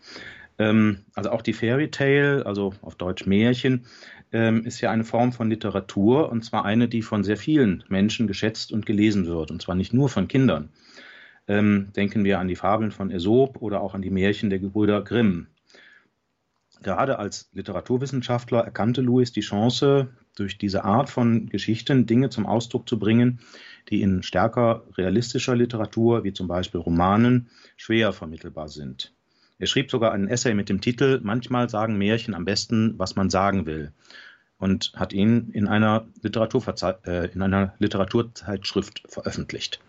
Ähm, also auch die Fairy Tale, also auf Deutsch Märchen, ähm, ist ja eine Form von Literatur und zwar eine, die von sehr vielen Menschen geschätzt und gelesen wird und zwar nicht nur von Kindern. Ähm, denken wir an die Fabeln von Aesop oder auch an die Märchen der Gebrüder Grimm. Gerade als Literaturwissenschaftler erkannte Lewis die Chance, durch diese Art von Geschichten Dinge zum Ausdruck zu bringen, die in stärker realistischer Literatur, wie zum Beispiel Romanen, schwer vermittelbar sind. Er schrieb sogar einen Essay mit dem Titel Manchmal sagen Märchen am besten, was man sagen will und hat ihn in einer, Literaturverze äh, in einer Literaturzeitschrift veröffentlicht.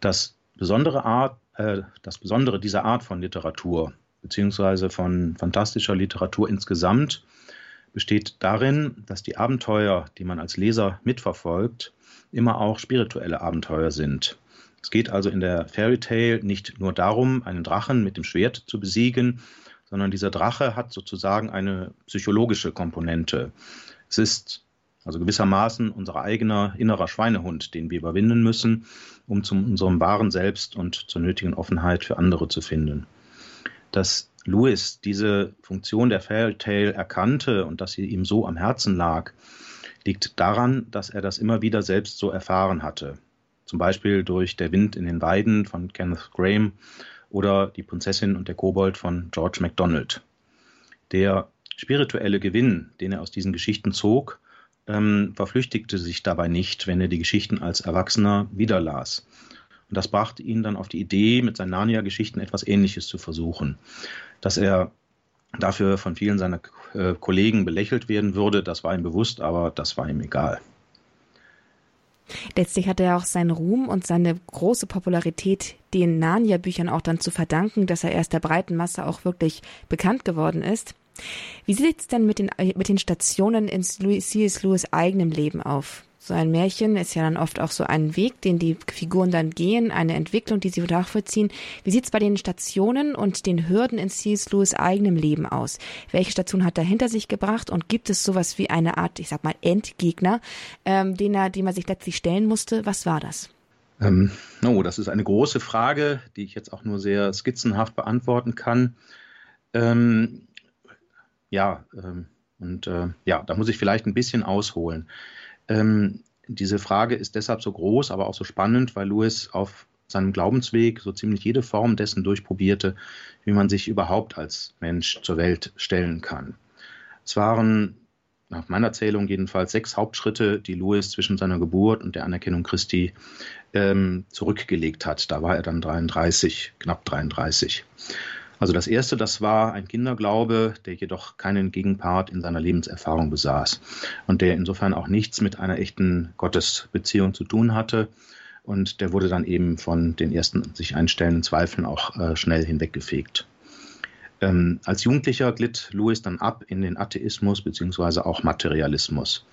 Das besondere Art, äh, das Besondere dieser Art von Literatur, beziehungsweise von fantastischer Literatur insgesamt, besteht darin, dass die Abenteuer, die man als Leser mitverfolgt, immer auch spirituelle Abenteuer sind. Es geht also in der Fairy Tale nicht nur darum, einen Drachen mit dem Schwert zu besiegen, sondern dieser Drache hat sozusagen eine psychologische Komponente. Es ist also gewissermaßen unser eigener innerer Schweinehund, den wir überwinden müssen, um zu unserem wahren Selbst und zur nötigen Offenheit für andere zu finden. Dass Lewis diese Funktion der Fairy Tale erkannte und dass sie ihm so am Herzen lag, liegt daran, dass er das immer wieder selbst so erfahren hatte. Zum Beispiel durch Der Wind in den Weiden von Kenneth Graham oder Die Prinzessin und der Kobold von George MacDonald. Der spirituelle Gewinn, den er aus diesen Geschichten zog, ähm, verflüchtigte sich dabei nicht, wenn er die Geschichten als Erwachsener wiederlas. Und das brachte ihn dann auf die Idee, mit seinen Narnia-Geschichten etwas Ähnliches zu versuchen. Dass er dafür von vielen seiner äh, Kollegen belächelt werden würde, das war ihm bewusst, aber das war ihm egal. Letztlich hat er auch seinen Ruhm und seine große Popularität den Narnia-Büchern auch dann zu verdanken, dass er erst der breiten Masse auch wirklich bekannt geworden ist. Wie sieht es denn mit den, mit den Stationen in C.S. Lewis eigenem Leben auf? So ein Märchen ist ja dann oft auch so ein Weg, den die Figuren dann gehen, eine Entwicklung, die sie nachvollziehen. Wie sieht es bei den Stationen und den Hürden in C.S. Lewis eigenem Leben aus? Welche Station hat er hinter sich gebracht und gibt es sowas wie eine Art, ich sag mal, Endgegner, ähm, den er, dem er sich letztlich stellen musste? Was war das? Ähm, oh, das ist eine große Frage, die ich jetzt auch nur sehr skizzenhaft beantworten kann. Ähm, ja, ähm, und äh, ja, da muss ich vielleicht ein bisschen ausholen. Ähm, diese Frage ist deshalb so groß, aber auch so spannend, weil Lewis auf seinem Glaubensweg so ziemlich jede Form dessen durchprobierte, wie man sich überhaupt als Mensch zur Welt stellen kann. Es waren nach meiner Zählung jedenfalls sechs Hauptschritte, die Lewis zwischen seiner Geburt und der Anerkennung Christi ähm, zurückgelegt hat. Da war er dann 33, knapp 33. Also das erste, das war ein Kinderglaube, der jedoch keinen Gegenpart in seiner Lebenserfahrung besaß und der insofern auch nichts mit einer echten Gottesbeziehung zu tun hatte. Und der wurde dann eben von den ersten sich einstellenden Zweifeln auch äh, schnell hinweggefegt. Ähm, als Jugendlicher glitt Louis dann ab in den Atheismus beziehungsweise auch Materialismus.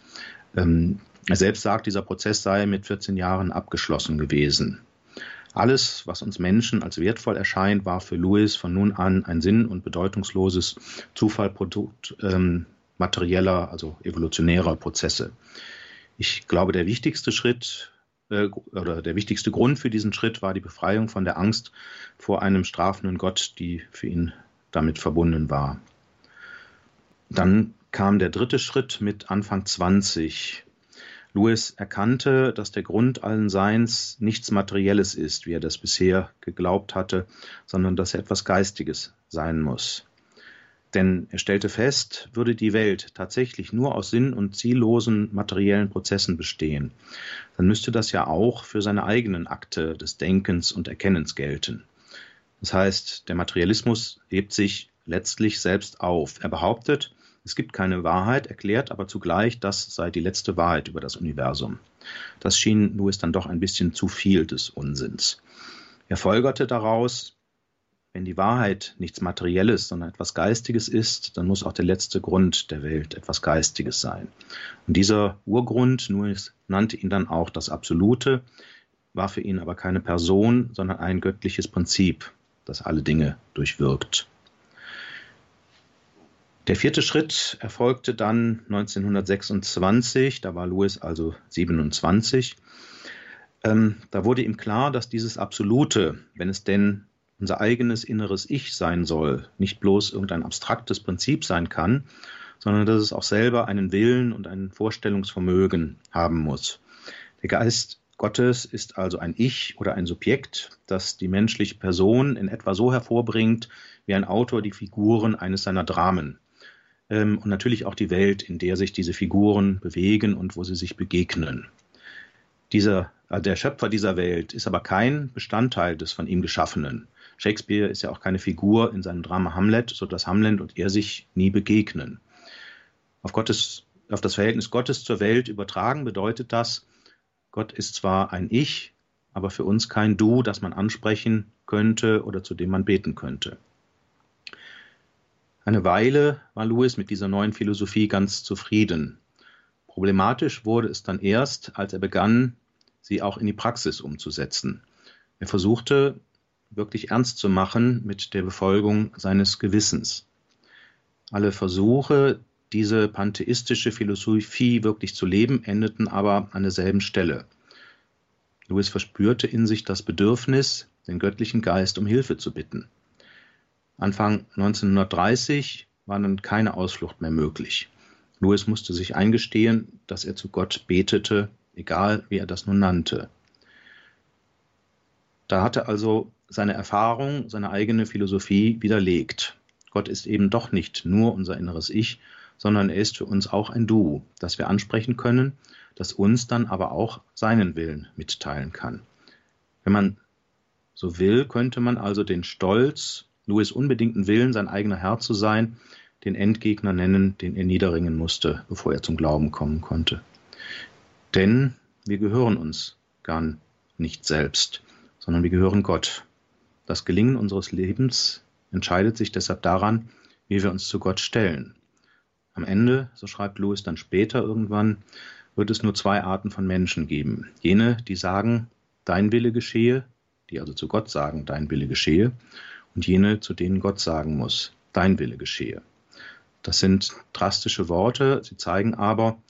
Ähm, er selbst sagt, dieser Prozess sei mit 14 Jahren abgeschlossen gewesen. Alles, was uns Menschen als wertvoll erscheint, war für Lewis von nun an ein sinn- und bedeutungsloses Zufallprodukt ähm, materieller, also evolutionärer Prozesse. Ich glaube, der wichtigste Schritt äh, oder der wichtigste Grund für diesen Schritt war die Befreiung von der Angst vor einem strafenden Gott, die für ihn damit verbunden war. Dann kam der dritte Schritt mit Anfang 20. Lewis erkannte, dass der Grund allen Seins nichts Materielles ist, wie er das bisher geglaubt hatte, sondern dass er etwas Geistiges sein muss. Denn er stellte fest, würde die Welt tatsächlich nur aus sinn- und ziellosen materiellen Prozessen bestehen, dann müsste das ja auch für seine eigenen Akte des Denkens und Erkennens gelten. Das heißt, der Materialismus hebt sich letztlich selbst auf. Er behauptet, es gibt keine Wahrheit, erklärt aber zugleich, das sei die letzte Wahrheit über das Universum. Das schien Lewis dann doch ein bisschen zu viel des Unsinns. Er folgerte daraus, wenn die Wahrheit nichts Materielles, sondern etwas Geistiges ist, dann muss auch der letzte Grund der Welt etwas Geistiges sein. Und dieser Urgrund, Lewis nannte ihn dann auch das Absolute, war für ihn aber keine Person, sondern ein göttliches Prinzip, das alle Dinge durchwirkt. Der vierte Schritt erfolgte dann 1926, da war Louis also 27. Ähm, da wurde ihm klar, dass dieses Absolute, wenn es denn unser eigenes inneres Ich sein soll, nicht bloß irgendein abstraktes Prinzip sein kann, sondern dass es auch selber einen Willen und ein Vorstellungsvermögen haben muss. Der Geist Gottes ist also ein Ich oder ein Subjekt, das die menschliche Person in etwa so hervorbringt, wie ein Autor die Figuren eines seiner Dramen und natürlich auch die Welt, in der sich diese Figuren bewegen und wo sie sich begegnen. Dieser, äh, der Schöpfer dieser Welt ist aber kein Bestandteil des von ihm Geschaffenen. Shakespeare ist ja auch keine Figur in seinem Drama Hamlet, sodass Hamlet und er sich nie begegnen. Auf, Gottes, auf das Verhältnis Gottes zur Welt übertragen bedeutet das, Gott ist zwar ein Ich, aber für uns kein Du, das man ansprechen könnte oder zu dem man beten könnte. Eine Weile war Lewis mit dieser neuen Philosophie ganz zufrieden. Problematisch wurde es dann erst, als er begann, sie auch in die Praxis umzusetzen. Er versuchte wirklich ernst zu machen mit der Befolgung seines Gewissens. Alle Versuche, diese pantheistische Philosophie wirklich zu leben, endeten aber an derselben Stelle. Lewis verspürte in sich das Bedürfnis, den göttlichen Geist um Hilfe zu bitten. Anfang 1930 war dann keine Ausflucht mehr möglich. Louis musste sich eingestehen, dass er zu Gott betete, egal wie er das nun nannte. Da hatte also seine Erfahrung, seine eigene Philosophie widerlegt. Gott ist eben doch nicht nur unser inneres Ich, sondern er ist für uns auch ein Du, das wir ansprechen können, das uns dann aber auch seinen Willen mitteilen kann. Wenn man so will, könnte man also den Stolz, Louis unbedingten Willen, sein eigener Herr zu sein, den Endgegner nennen, den er niederringen musste, bevor er zum Glauben kommen konnte. Denn wir gehören uns gar nicht selbst, sondern wir gehören Gott. Das Gelingen unseres Lebens entscheidet sich deshalb daran, wie wir uns zu Gott stellen. Am Ende, so schreibt Louis dann später irgendwann, wird es nur zwei Arten von Menschen geben. Jene, die sagen, dein Wille geschehe, die also zu Gott sagen, dein Wille geschehe, und jene, zu denen Gott sagen muss, dein Wille geschehe. Das sind drastische Worte, sie zeigen aber,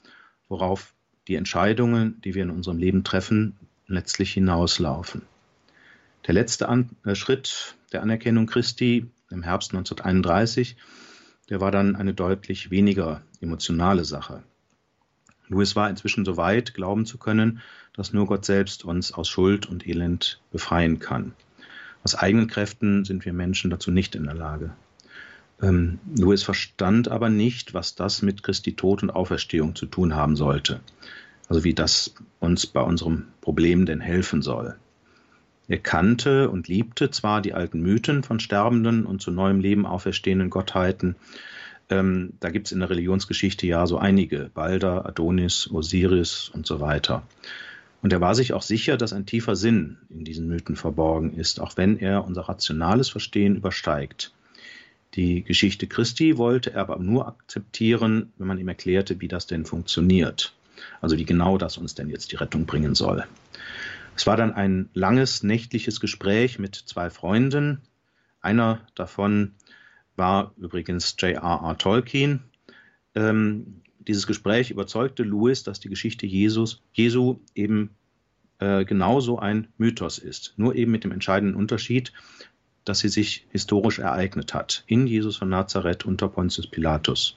worauf die Entscheidungen, die wir in unserem Leben treffen, letztlich hinauslaufen. Der letzte An äh, Schritt der Anerkennung Christi im Herbst 1931, der war dann eine deutlich weniger emotionale Sache. Louis war inzwischen so weit, glauben zu können, dass nur Gott selbst uns aus Schuld und Elend befreien kann. Aus eigenen Kräften sind wir Menschen dazu nicht in der Lage. Ähm, Louis verstand aber nicht, was das mit Christi Tod und Auferstehung zu tun haben sollte. Also wie das uns bei unserem Problem denn helfen soll. Er kannte und liebte zwar die alten Mythen von sterbenden und zu neuem Leben auferstehenden Gottheiten. Ähm, da gibt es in der Religionsgeschichte ja so einige, Balder, Adonis, Osiris und so weiter. Und er war sich auch sicher, dass ein tiefer Sinn in diesen Mythen verborgen ist, auch wenn er unser rationales Verstehen übersteigt. Die Geschichte Christi wollte er aber nur akzeptieren, wenn man ihm erklärte, wie das denn funktioniert. Also wie genau das uns denn jetzt die Rettung bringen soll. Es war dann ein langes nächtliches Gespräch mit zwei Freunden. Einer davon war übrigens J.R.R. Tolkien. Ähm, dieses Gespräch überzeugte Louis, dass die Geschichte Jesus, Jesu eben äh, genauso ein Mythos ist. Nur eben mit dem entscheidenden Unterschied, dass sie sich historisch ereignet hat, in Jesus von Nazareth unter Pontius Pilatus.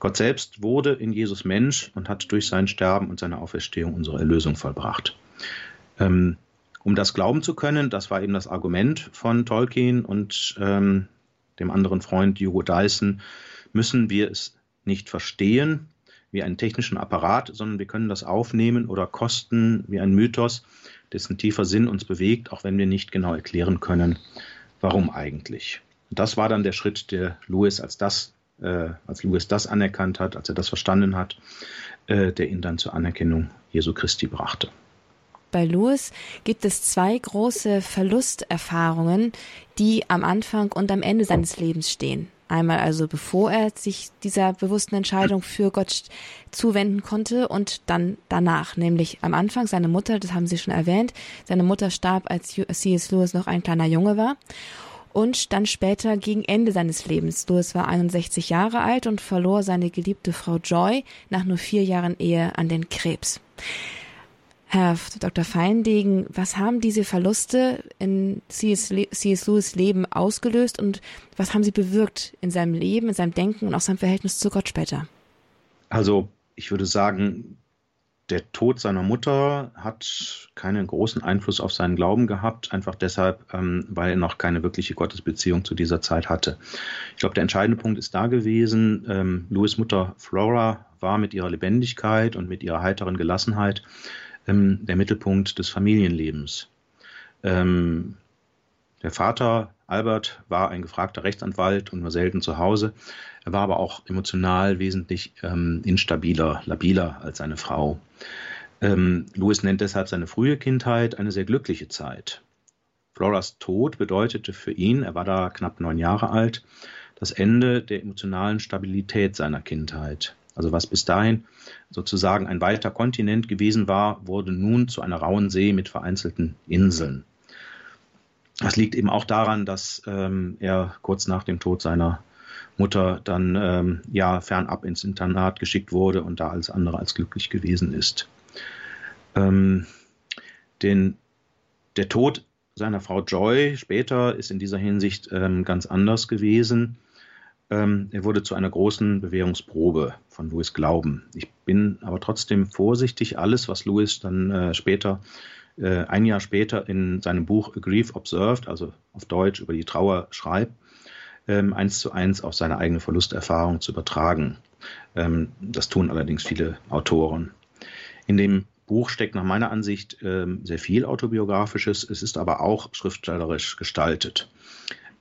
Gott selbst wurde in Jesus Mensch und hat durch sein Sterben und seine Auferstehung unsere Erlösung vollbracht. Ähm, um das glauben zu können, das war eben das Argument von Tolkien und ähm, dem anderen Freund Hugo Dyson, müssen wir es nicht verstehen wie einen technischen Apparat, sondern wir können das aufnehmen oder kosten wie ein Mythos dessen tiefer Sinn uns bewegt, auch wenn wir nicht genau erklären können, warum eigentlich. Und das war dann der Schritt, der Lewis als das, äh, als Lewis das anerkannt hat, als er das verstanden hat, äh, der ihn dann zur Anerkennung Jesu Christi brachte. Bei Lewis gibt es zwei große Verlusterfahrungen, die am Anfang und am Ende seines Lebens stehen. Einmal also bevor er sich dieser bewussten Entscheidung für Gott zuwenden konnte und dann danach, nämlich am Anfang seine Mutter, das haben Sie schon erwähnt, seine Mutter starb, als C.S. Lewis noch ein kleiner Junge war und dann später gegen Ende seines Lebens. Lewis war 61 Jahre alt und verlor seine geliebte Frau Joy nach nur vier Jahren Ehe an den Krebs. Herr Dr. Feindegen, was haben diese Verluste in C.S. Lewis Leben ausgelöst und was haben sie bewirkt in seinem Leben, in seinem Denken und auch seinem Verhältnis zu Gott später? Also, ich würde sagen, der Tod seiner Mutter hat keinen großen Einfluss auf seinen Glauben gehabt, einfach deshalb, ähm, weil er noch keine wirkliche Gottesbeziehung zu dieser Zeit hatte. Ich glaube, der entscheidende Punkt ist da gewesen, ähm, Louis Mutter Flora war mit ihrer Lebendigkeit und mit ihrer heiteren Gelassenheit ähm, der Mittelpunkt des Familienlebens. Ähm, der Vater Albert war ein gefragter Rechtsanwalt und nur selten zu Hause. Er war aber auch emotional wesentlich ähm, instabiler, labiler als seine Frau. Ähm, Louis nennt deshalb seine frühe Kindheit eine sehr glückliche Zeit. Floras Tod bedeutete für ihn, er war da knapp neun Jahre alt, das Ende der emotionalen Stabilität seiner Kindheit. Also was bis dahin sozusagen ein weiter Kontinent gewesen war, wurde nun zu einer rauen See mit vereinzelten Inseln. Das liegt eben auch daran, dass ähm, er kurz nach dem Tod seiner Mutter dann ähm, ja fernab ins Internat geschickt wurde und da alles andere als glücklich gewesen ist. Ähm, den, der Tod seiner Frau Joy später ist in dieser Hinsicht ähm, ganz anders gewesen. Ähm, er wurde zu einer großen Bewährungsprobe von Louis Glauben. Ich bin aber trotzdem vorsichtig, alles, was Louis dann äh, später äh, ein Jahr später in seinem Buch A Grief Observed, also auf Deutsch über die Trauer schreibt, ähm, eins zu eins auf seine eigene Verlusterfahrung zu übertragen. Ähm, das tun allerdings viele Autoren. In dem Buch steckt nach meiner Ansicht ähm, sehr viel autobiografisches, es ist aber auch schriftstellerisch gestaltet.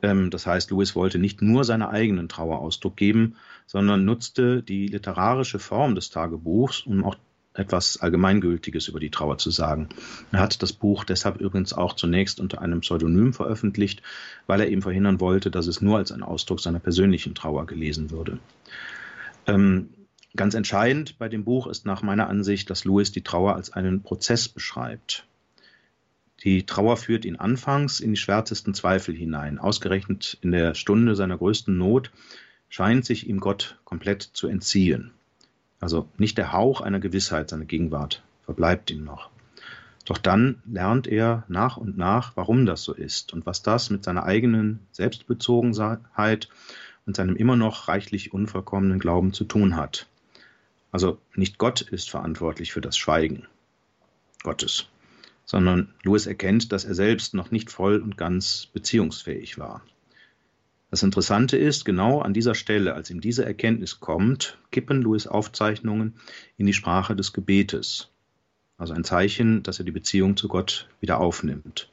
Ähm, das heißt, Lewis wollte nicht nur seiner eigenen Trauer Ausdruck geben, sondern nutzte die literarische Form des Tagebuchs, um auch etwas Allgemeingültiges über die Trauer zu sagen. Er hat das Buch deshalb übrigens auch zunächst unter einem Pseudonym veröffentlicht, weil er eben verhindern wollte, dass es nur als ein Ausdruck seiner persönlichen Trauer gelesen würde. Ähm, ganz entscheidend bei dem Buch ist nach meiner Ansicht, dass Lewis die Trauer als einen Prozess beschreibt. Die Trauer führt ihn anfangs in die schwärzesten Zweifel hinein. Ausgerechnet in der Stunde seiner größten Not scheint sich ihm Gott komplett zu entziehen. Also nicht der Hauch einer Gewissheit, seine Gegenwart verbleibt ihm noch. Doch dann lernt er nach und nach, warum das so ist und was das mit seiner eigenen Selbstbezogenheit und seinem immer noch reichlich unvollkommenen Glauben zu tun hat. Also nicht Gott ist verantwortlich für das Schweigen Gottes, sondern Louis erkennt, dass er selbst noch nicht voll und ganz beziehungsfähig war. Das Interessante ist, genau an dieser Stelle, als ihm diese Erkenntnis kommt, kippen Louis Aufzeichnungen in die Sprache des Gebetes. Also ein Zeichen, dass er die Beziehung zu Gott wieder aufnimmt.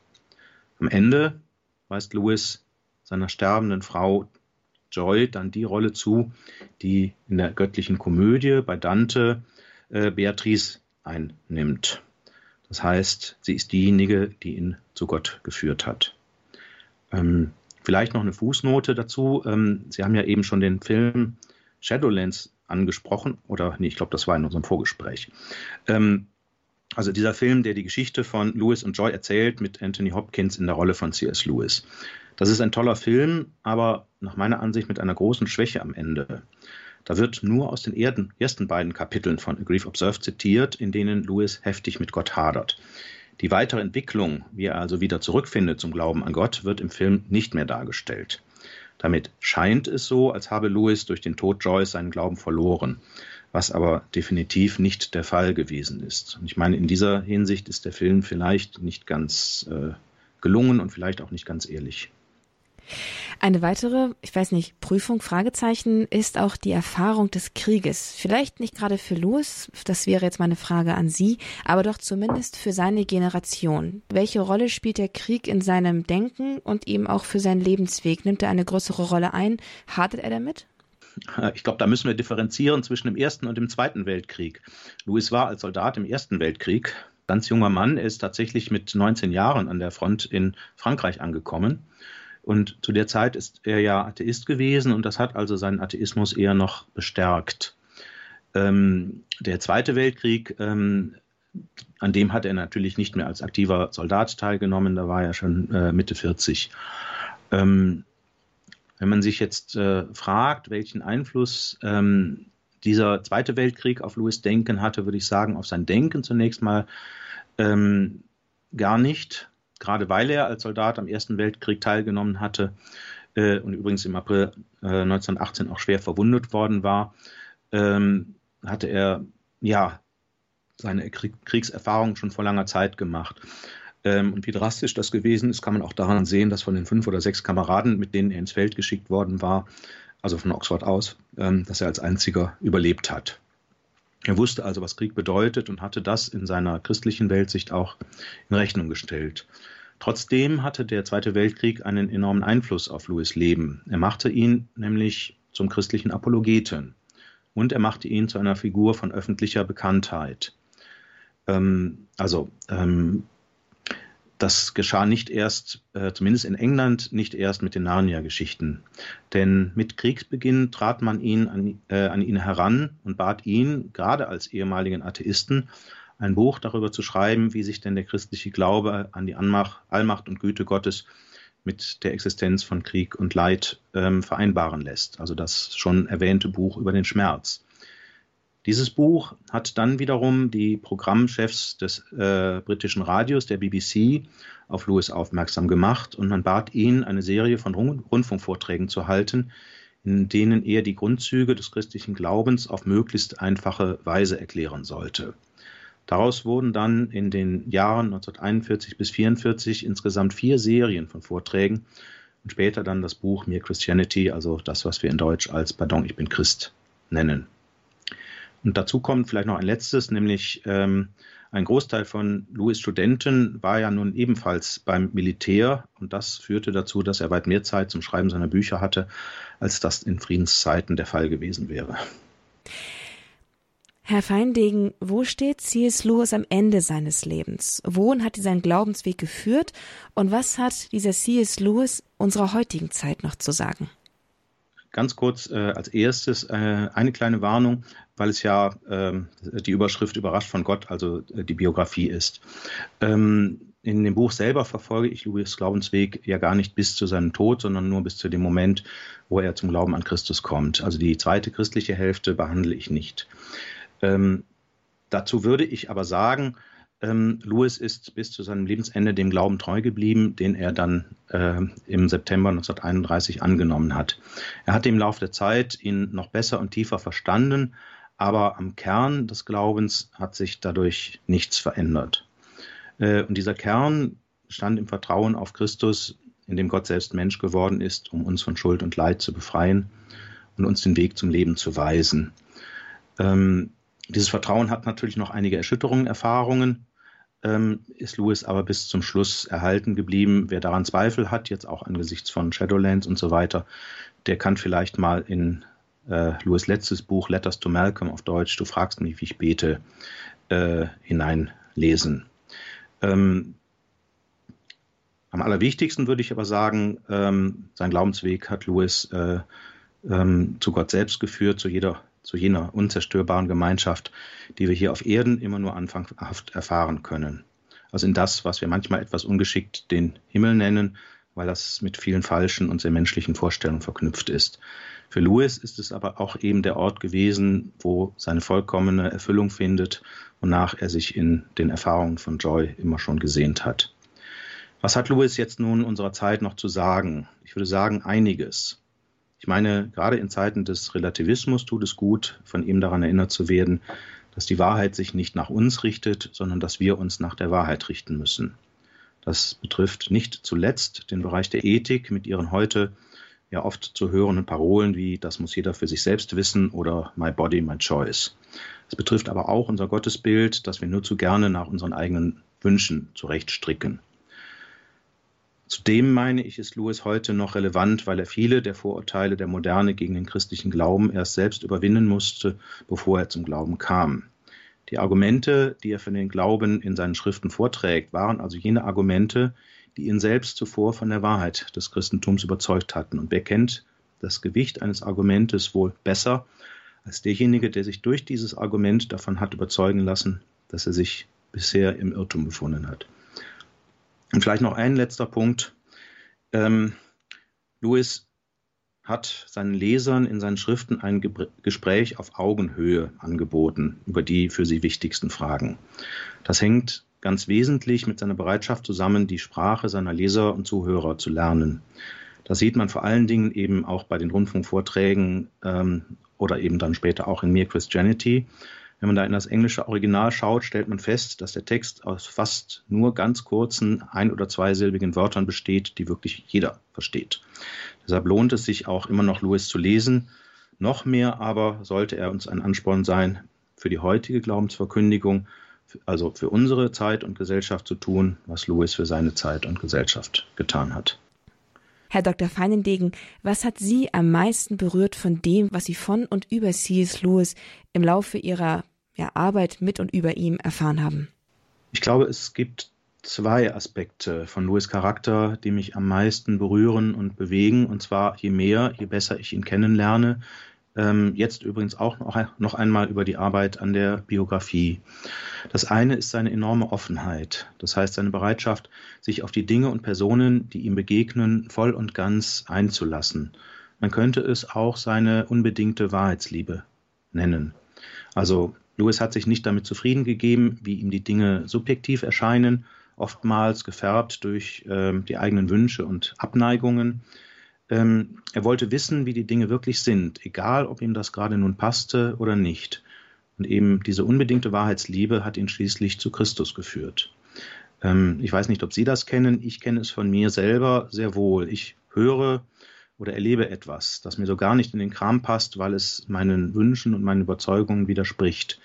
Am Ende weist Louis seiner sterbenden Frau Joy dann die Rolle zu, die in der göttlichen Komödie bei Dante äh, Beatrice einnimmt. Das heißt, sie ist diejenige, die ihn zu Gott geführt hat. Ähm, Vielleicht noch eine Fußnote dazu. Ähm, Sie haben ja eben schon den Film Shadowlands angesprochen, oder nee, ich glaube, das war in unserem Vorgespräch. Ähm, also dieser Film, der die Geschichte von Lewis und Joy erzählt, mit Anthony Hopkins in der Rolle von C.S. Lewis. Das ist ein toller Film, aber nach meiner Ansicht mit einer großen Schwäche am Ende. Da wird nur aus den ersten beiden Kapiteln von A Grief Observed zitiert, in denen Lewis heftig mit Gott hadert. Die weitere Entwicklung, wie er also wieder zurückfindet zum Glauben an Gott, wird im Film nicht mehr dargestellt. Damit scheint es so, als habe Louis durch den Tod Joyce seinen Glauben verloren, was aber definitiv nicht der Fall gewesen ist. Und ich meine, in dieser Hinsicht ist der Film vielleicht nicht ganz äh, gelungen und vielleicht auch nicht ganz ehrlich. Eine weitere, ich weiß nicht, Prüfung, Fragezeichen, ist auch die Erfahrung des Krieges. Vielleicht nicht gerade für Louis, das wäre jetzt meine Frage an Sie, aber doch zumindest für seine Generation. Welche Rolle spielt der Krieg in seinem Denken und eben auch für seinen Lebensweg? Nimmt er eine größere Rolle ein? Hadert er damit? Ich glaube, da müssen wir differenzieren zwischen dem Ersten und dem Zweiten Weltkrieg. Louis war als Soldat im Ersten Weltkrieg ganz junger Mann. Er ist tatsächlich mit 19 Jahren an der Front in Frankreich angekommen. Und zu der Zeit ist er ja Atheist gewesen und das hat also seinen Atheismus eher noch bestärkt. Ähm, der Zweite Weltkrieg, ähm, an dem hat er natürlich nicht mehr als aktiver Soldat teilgenommen, da war er schon äh, Mitte 40. Ähm, wenn man sich jetzt äh, fragt, welchen Einfluss ähm, dieser Zweite Weltkrieg auf Louis Denken hatte, würde ich sagen, auf sein Denken zunächst mal ähm, gar nicht gerade weil er als Soldat am Ersten Weltkrieg teilgenommen hatte äh, und übrigens im April äh, 1918 auch schwer verwundet worden war, ähm, hatte er ja seine Krieg Kriegserfahrung schon vor langer Zeit gemacht. Ähm, und wie drastisch das gewesen ist, kann man auch daran sehen, dass von den fünf oder sechs Kameraden, mit denen er ins Feld geschickt worden war, also von Oxford aus, ähm, dass er als einziger überlebt hat. Er wusste also, was Krieg bedeutet und hatte das in seiner christlichen Weltsicht auch in Rechnung gestellt. Trotzdem hatte der Zweite Weltkrieg einen enormen Einfluss auf Louis Leben. Er machte ihn nämlich zum christlichen Apologeten und er machte ihn zu einer Figur von öffentlicher Bekanntheit. Ähm, also ähm, das geschah nicht erst, äh, zumindest in England, nicht erst mit den Narnia-Geschichten. Denn mit Kriegsbeginn trat man ihn an, äh, an ihn heran und bat ihn, gerade als ehemaligen Atheisten, ein Buch darüber zu schreiben, wie sich denn der christliche Glaube an die Anmach, Allmacht und Güte Gottes mit der Existenz von Krieg und Leid ähm, vereinbaren lässt. Also das schon erwähnte Buch über den Schmerz. Dieses Buch hat dann wiederum die Programmchefs des äh, britischen Radios, der BBC, auf Lewis aufmerksam gemacht und man bat ihn, eine Serie von Rundfunkvorträgen zu halten, in denen er die Grundzüge des christlichen Glaubens auf möglichst einfache Weise erklären sollte. Daraus wurden dann in den Jahren 1941 bis 1944 insgesamt vier Serien von Vorträgen und später dann das Buch Mere Christianity, also das, was wir in Deutsch als Pardon, ich bin Christ nennen. Und dazu kommt vielleicht noch ein letztes, nämlich ähm, ein Großteil von Louis Studenten war ja nun ebenfalls beim Militär und das führte dazu, dass er weit mehr Zeit zum Schreiben seiner Bücher hatte, als das in Friedenszeiten der Fall gewesen wäre. Herr Feindegen, wo steht C.S. Lewis am Ende seines Lebens? Wohin hat er seinen Glaubensweg geführt und was hat dieser C.S. Lewis unserer heutigen Zeit noch zu sagen? Ganz kurz äh, als erstes äh, eine kleine Warnung, weil es ja äh, die Überschrift Überrascht von Gott, also äh, die Biografie ist. Ähm, in dem Buch selber verfolge ich Louis Glaubensweg ja gar nicht bis zu seinem Tod, sondern nur bis zu dem Moment, wo er zum Glauben an Christus kommt. Also die zweite christliche Hälfte behandle ich nicht. Ähm, dazu würde ich aber sagen, ähm, Louis ist bis zu seinem Lebensende dem Glauben treu geblieben, den er dann äh, im September 1931 angenommen hat. Er hat im Laufe der Zeit ihn noch besser und tiefer verstanden, aber am Kern des Glaubens hat sich dadurch nichts verändert. Äh, und dieser Kern stand im Vertrauen auf Christus, in dem Gott selbst Mensch geworden ist, um uns von Schuld und Leid zu befreien und uns den Weg zum Leben zu weisen. Ähm, dieses Vertrauen hat natürlich noch einige Erschütterungen, Erfahrungen, ähm, ist Lewis aber bis zum Schluss erhalten geblieben. Wer daran Zweifel hat, jetzt auch angesichts von Shadowlands und so weiter, der kann vielleicht mal in äh, Lewis letztes Buch Letters to Malcolm auf Deutsch, du fragst mich, wie ich bete, äh, hineinlesen. Ähm, am allerwichtigsten würde ich aber sagen, ähm, sein Glaubensweg hat Lewis äh, ähm, zu Gott selbst geführt, zu jeder zu jener unzerstörbaren Gemeinschaft, die wir hier auf Erden immer nur anfanghaft erfahren können. Also in das, was wir manchmal etwas ungeschickt den Himmel nennen, weil das mit vielen falschen und sehr menschlichen Vorstellungen verknüpft ist. Für Louis ist es aber auch eben der Ort gewesen, wo seine vollkommene Erfüllung findet, wonach er sich in den Erfahrungen von Joy immer schon gesehnt hat. Was hat Louis jetzt nun unserer Zeit noch zu sagen? Ich würde sagen einiges. Ich meine, gerade in Zeiten des Relativismus tut es gut, von ihm daran erinnert zu werden, dass die Wahrheit sich nicht nach uns richtet, sondern dass wir uns nach der Wahrheit richten müssen. Das betrifft nicht zuletzt den Bereich der Ethik mit ihren heute ja oft zu hörenden Parolen wie das muss jeder für sich selbst wissen oder My Body, My Choice. Es betrifft aber auch unser Gottesbild, das wir nur zu gerne nach unseren eigenen Wünschen zurechtstricken. Zudem meine ich, ist Lewis heute noch relevant, weil er viele der Vorurteile der Moderne gegen den christlichen Glauben erst selbst überwinden musste, bevor er zum Glauben kam. Die Argumente, die er für den Glauben in seinen Schriften vorträgt, waren also jene Argumente, die ihn selbst zuvor von der Wahrheit des Christentums überzeugt hatten. Und wer kennt das Gewicht eines Argumentes wohl besser als derjenige, der sich durch dieses Argument davon hat überzeugen lassen, dass er sich bisher im Irrtum befunden hat. Und vielleicht noch ein letzter Punkt. Ähm, Lewis hat seinen Lesern in seinen Schriften ein Ge Gespräch auf Augenhöhe angeboten über die für sie wichtigsten Fragen. Das hängt ganz wesentlich mit seiner Bereitschaft zusammen, die Sprache seiner Leser und Zuhörer zu lernen. Das sieht man vor allen Dingen eben auch bei den Rundfunkvorträgen ähm, oder eben dann später auch in Mere Christianity, wenn man da in das englische Original schaut, stellt man fest, dass der Text aus fast nur ganz kurzen ein- oder zweisilbigen Wörtern besteht, die wirklich jeder versteht. Deshalb lohnt es sich auch immer noch, Lewis zu lesen. Noch mehr aber sollte er uns ein Ansporn sein, für die heutige Glaubensverkündigung, also für unsere Zeit und Gesellschaft zu tun, was Lewis für seine Zeit und Gesellschaft getan hat. Herr Dr. Feinendegen, was hat Sie am meisten berührt von dem, was Sie von und über C.S. Lewis im Laufe Ihrer ja, Arbeit mit und über ihm erfahren haben? Ich glaube, es gibt zwei Aspekte von Lewis Charakter, die mich am meisten berühren und bewegen. Und zwar je mehr, je besser ich ihn kennenlerne, ähm, jetzt übrigens auch noch, noch einmal über die Arbeit an der Biografie. Das eine ist seine enorme Offenheit, das heißt seine Bereitschaft, sich auf die Dinge und Personen, die ihm begegnen, voll und ganz einzulassen. Man könnte es auch seine unbedingte Wahrheitsliebe nennen. Also Lewis hat sich nicht damit zufrieden gegeben, wie ihm die Dinge subjektiv erscheinen, oftmals gefärbt durch äh, die eigenen Wünsche und Abneigungen, ähm, er wollte wissen, wie die Dinge wirklich sind, egal ob ihm das gerade nun passte oder nicht. Und eben diese unbedingte Wahrheitsliebe hat ihn schließlich zu Christus geführt. Ähm, ich weiß nicht, ob Sie das kennen. Ich kenne es von mir selber sehr wohl. Ich höre oder erlebe etwas, das mir so gar nicht in den Kram passt, weil es meinen Wünschen und meinen Überzeugungen widerspricht.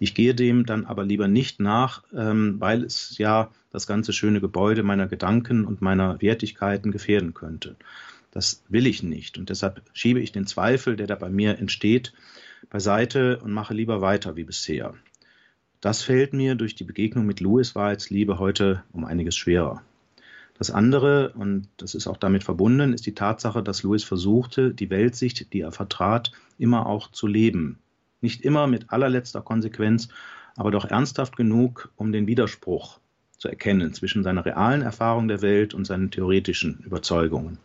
Ich gehe dem dann aber lieber nicht nach, ähm, weil es ja das ganze schöne Gebäude meiner Gedanken und meiner Wertigkeiten gefährden könnte. Das will ich nicht und deshalb schiebe ich den Zweifel, der da bei mir entsteht, beiseite und mache lieber weiter wie bisher. Das fällt mir durch die Begegnung mit Louis Wahrheitsliebe heute um einiges schwerer. Das andere, und das ist auch damit verbunden, ist die Tatsache, dass Louis versuchte, die Weltsicht, die er vertrat, immer auch zu leben. Nicht immer mit allerletzter Konsequenz, aber doch ernsthaft genug, um den Widerspruch zu erkennen zwischen seiner realen Erfahrung der Welt und seinen theoretischen Überzeugungen.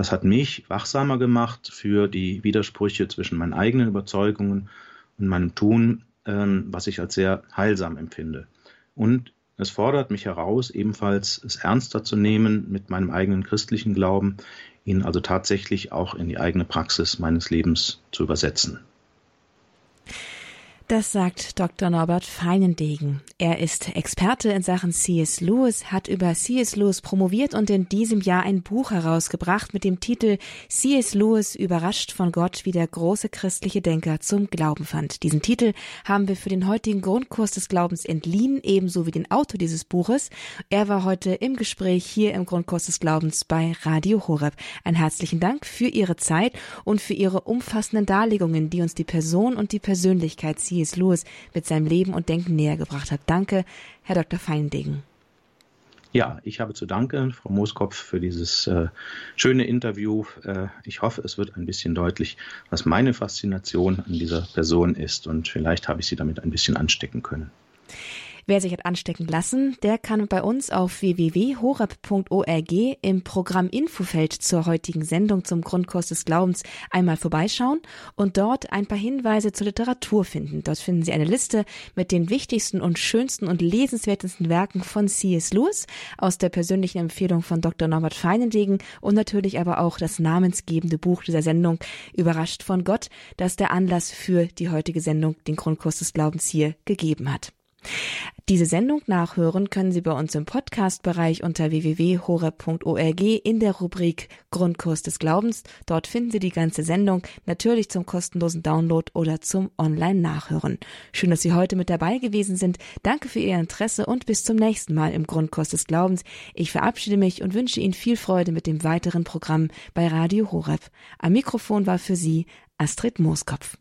Das hat mich wachsamer gemacht für die Widersprüche zwischen meinen eigenen Überzeugungen und meinem Tun, ähm, was ich als sehr heilsam empfinde. Und es fordert mich heraus, ebenfalls es ernster zu nehmen mit meinem eigenen christlichen Glauben, ihn also tatsächlich auch in die eigene Praxis meines Lebens zu übersetzen. Das sagt Dr. Norbert Feinendegen. Er ist Experte in Sachen C.S. Lewis, hat über C.S. Lewis promoviert und in diesem Jahr ein Buch herausgebracht mit dem Titel C.S. Lewis überrascht von Gott, wie der große christliche Denker zum Glauben fand. Diesen Titel haben wir für den heutigen Grundkurs des Glaubens entliehen, ebenso wie den Autor dieses Buches. Er war heute im Gespräch hier im Grundkurs des Glaubens bei Radio Horeb. Ein herzlichen Dank für Ihre Zeit und für Ihre umfassenden Darlegungen, die uns die Person und die Persönlichkeit C C.S. Lewis mit seinem Leben und Denken näher gebracht hat. Danke, Herr Dr. Feindegen. Ja, ich habe zu danken, Frau Mooskopf, für dieses äh, schöne Interview. Äh, ich hoffe, es wird ein bisschen deutlich, was meine Faszination an dieser Person ist und vielleicht habe ich Sie damit ein bisschen anstecken können. Wer sich hat anstecken lassen, der kann bei uns auf www.horab.org im Programm Infofeld zur heutigen Sendung zum Grundkurs des Glaubens einmal vorbeischauen und dort ein paar Hinweise zur Literatur finden. Dort finden Sie eine Liste mit den wichtigsten und schönsten und lesenswertesten Werken von C.S. Lewis aus der persönlichen Empfehlung von Dr. Norbert Feinendegen und natürlich aber auch das namensgebende Buch dieser Sendung Überrascht von Gott, das der Anlass für die heutige Sendung, den Grundkurs des Glaubens hier gegeben hat. Diese Sendung nachhören können Sie bei uns im Podcast-Bereich unter www.hore.org in der Rubrik Grundkurs des Glaubens. Dort finden Sie die ganze Sendung, natürlich zum kostenlosen Download oder zum Online-Nachhören. Schön, dass Sie heute mit dabei gewesen sind. Danke für Ihr Interesse und bis zum nächsten Mal im Grundkurs des Glaubens. Ich verabschiede mich und wünsche Ihnen viel Freude mit dem weiteren Programm bei Radio Horeb. Am Mikrofon war für Sie Astrid Mooskopf.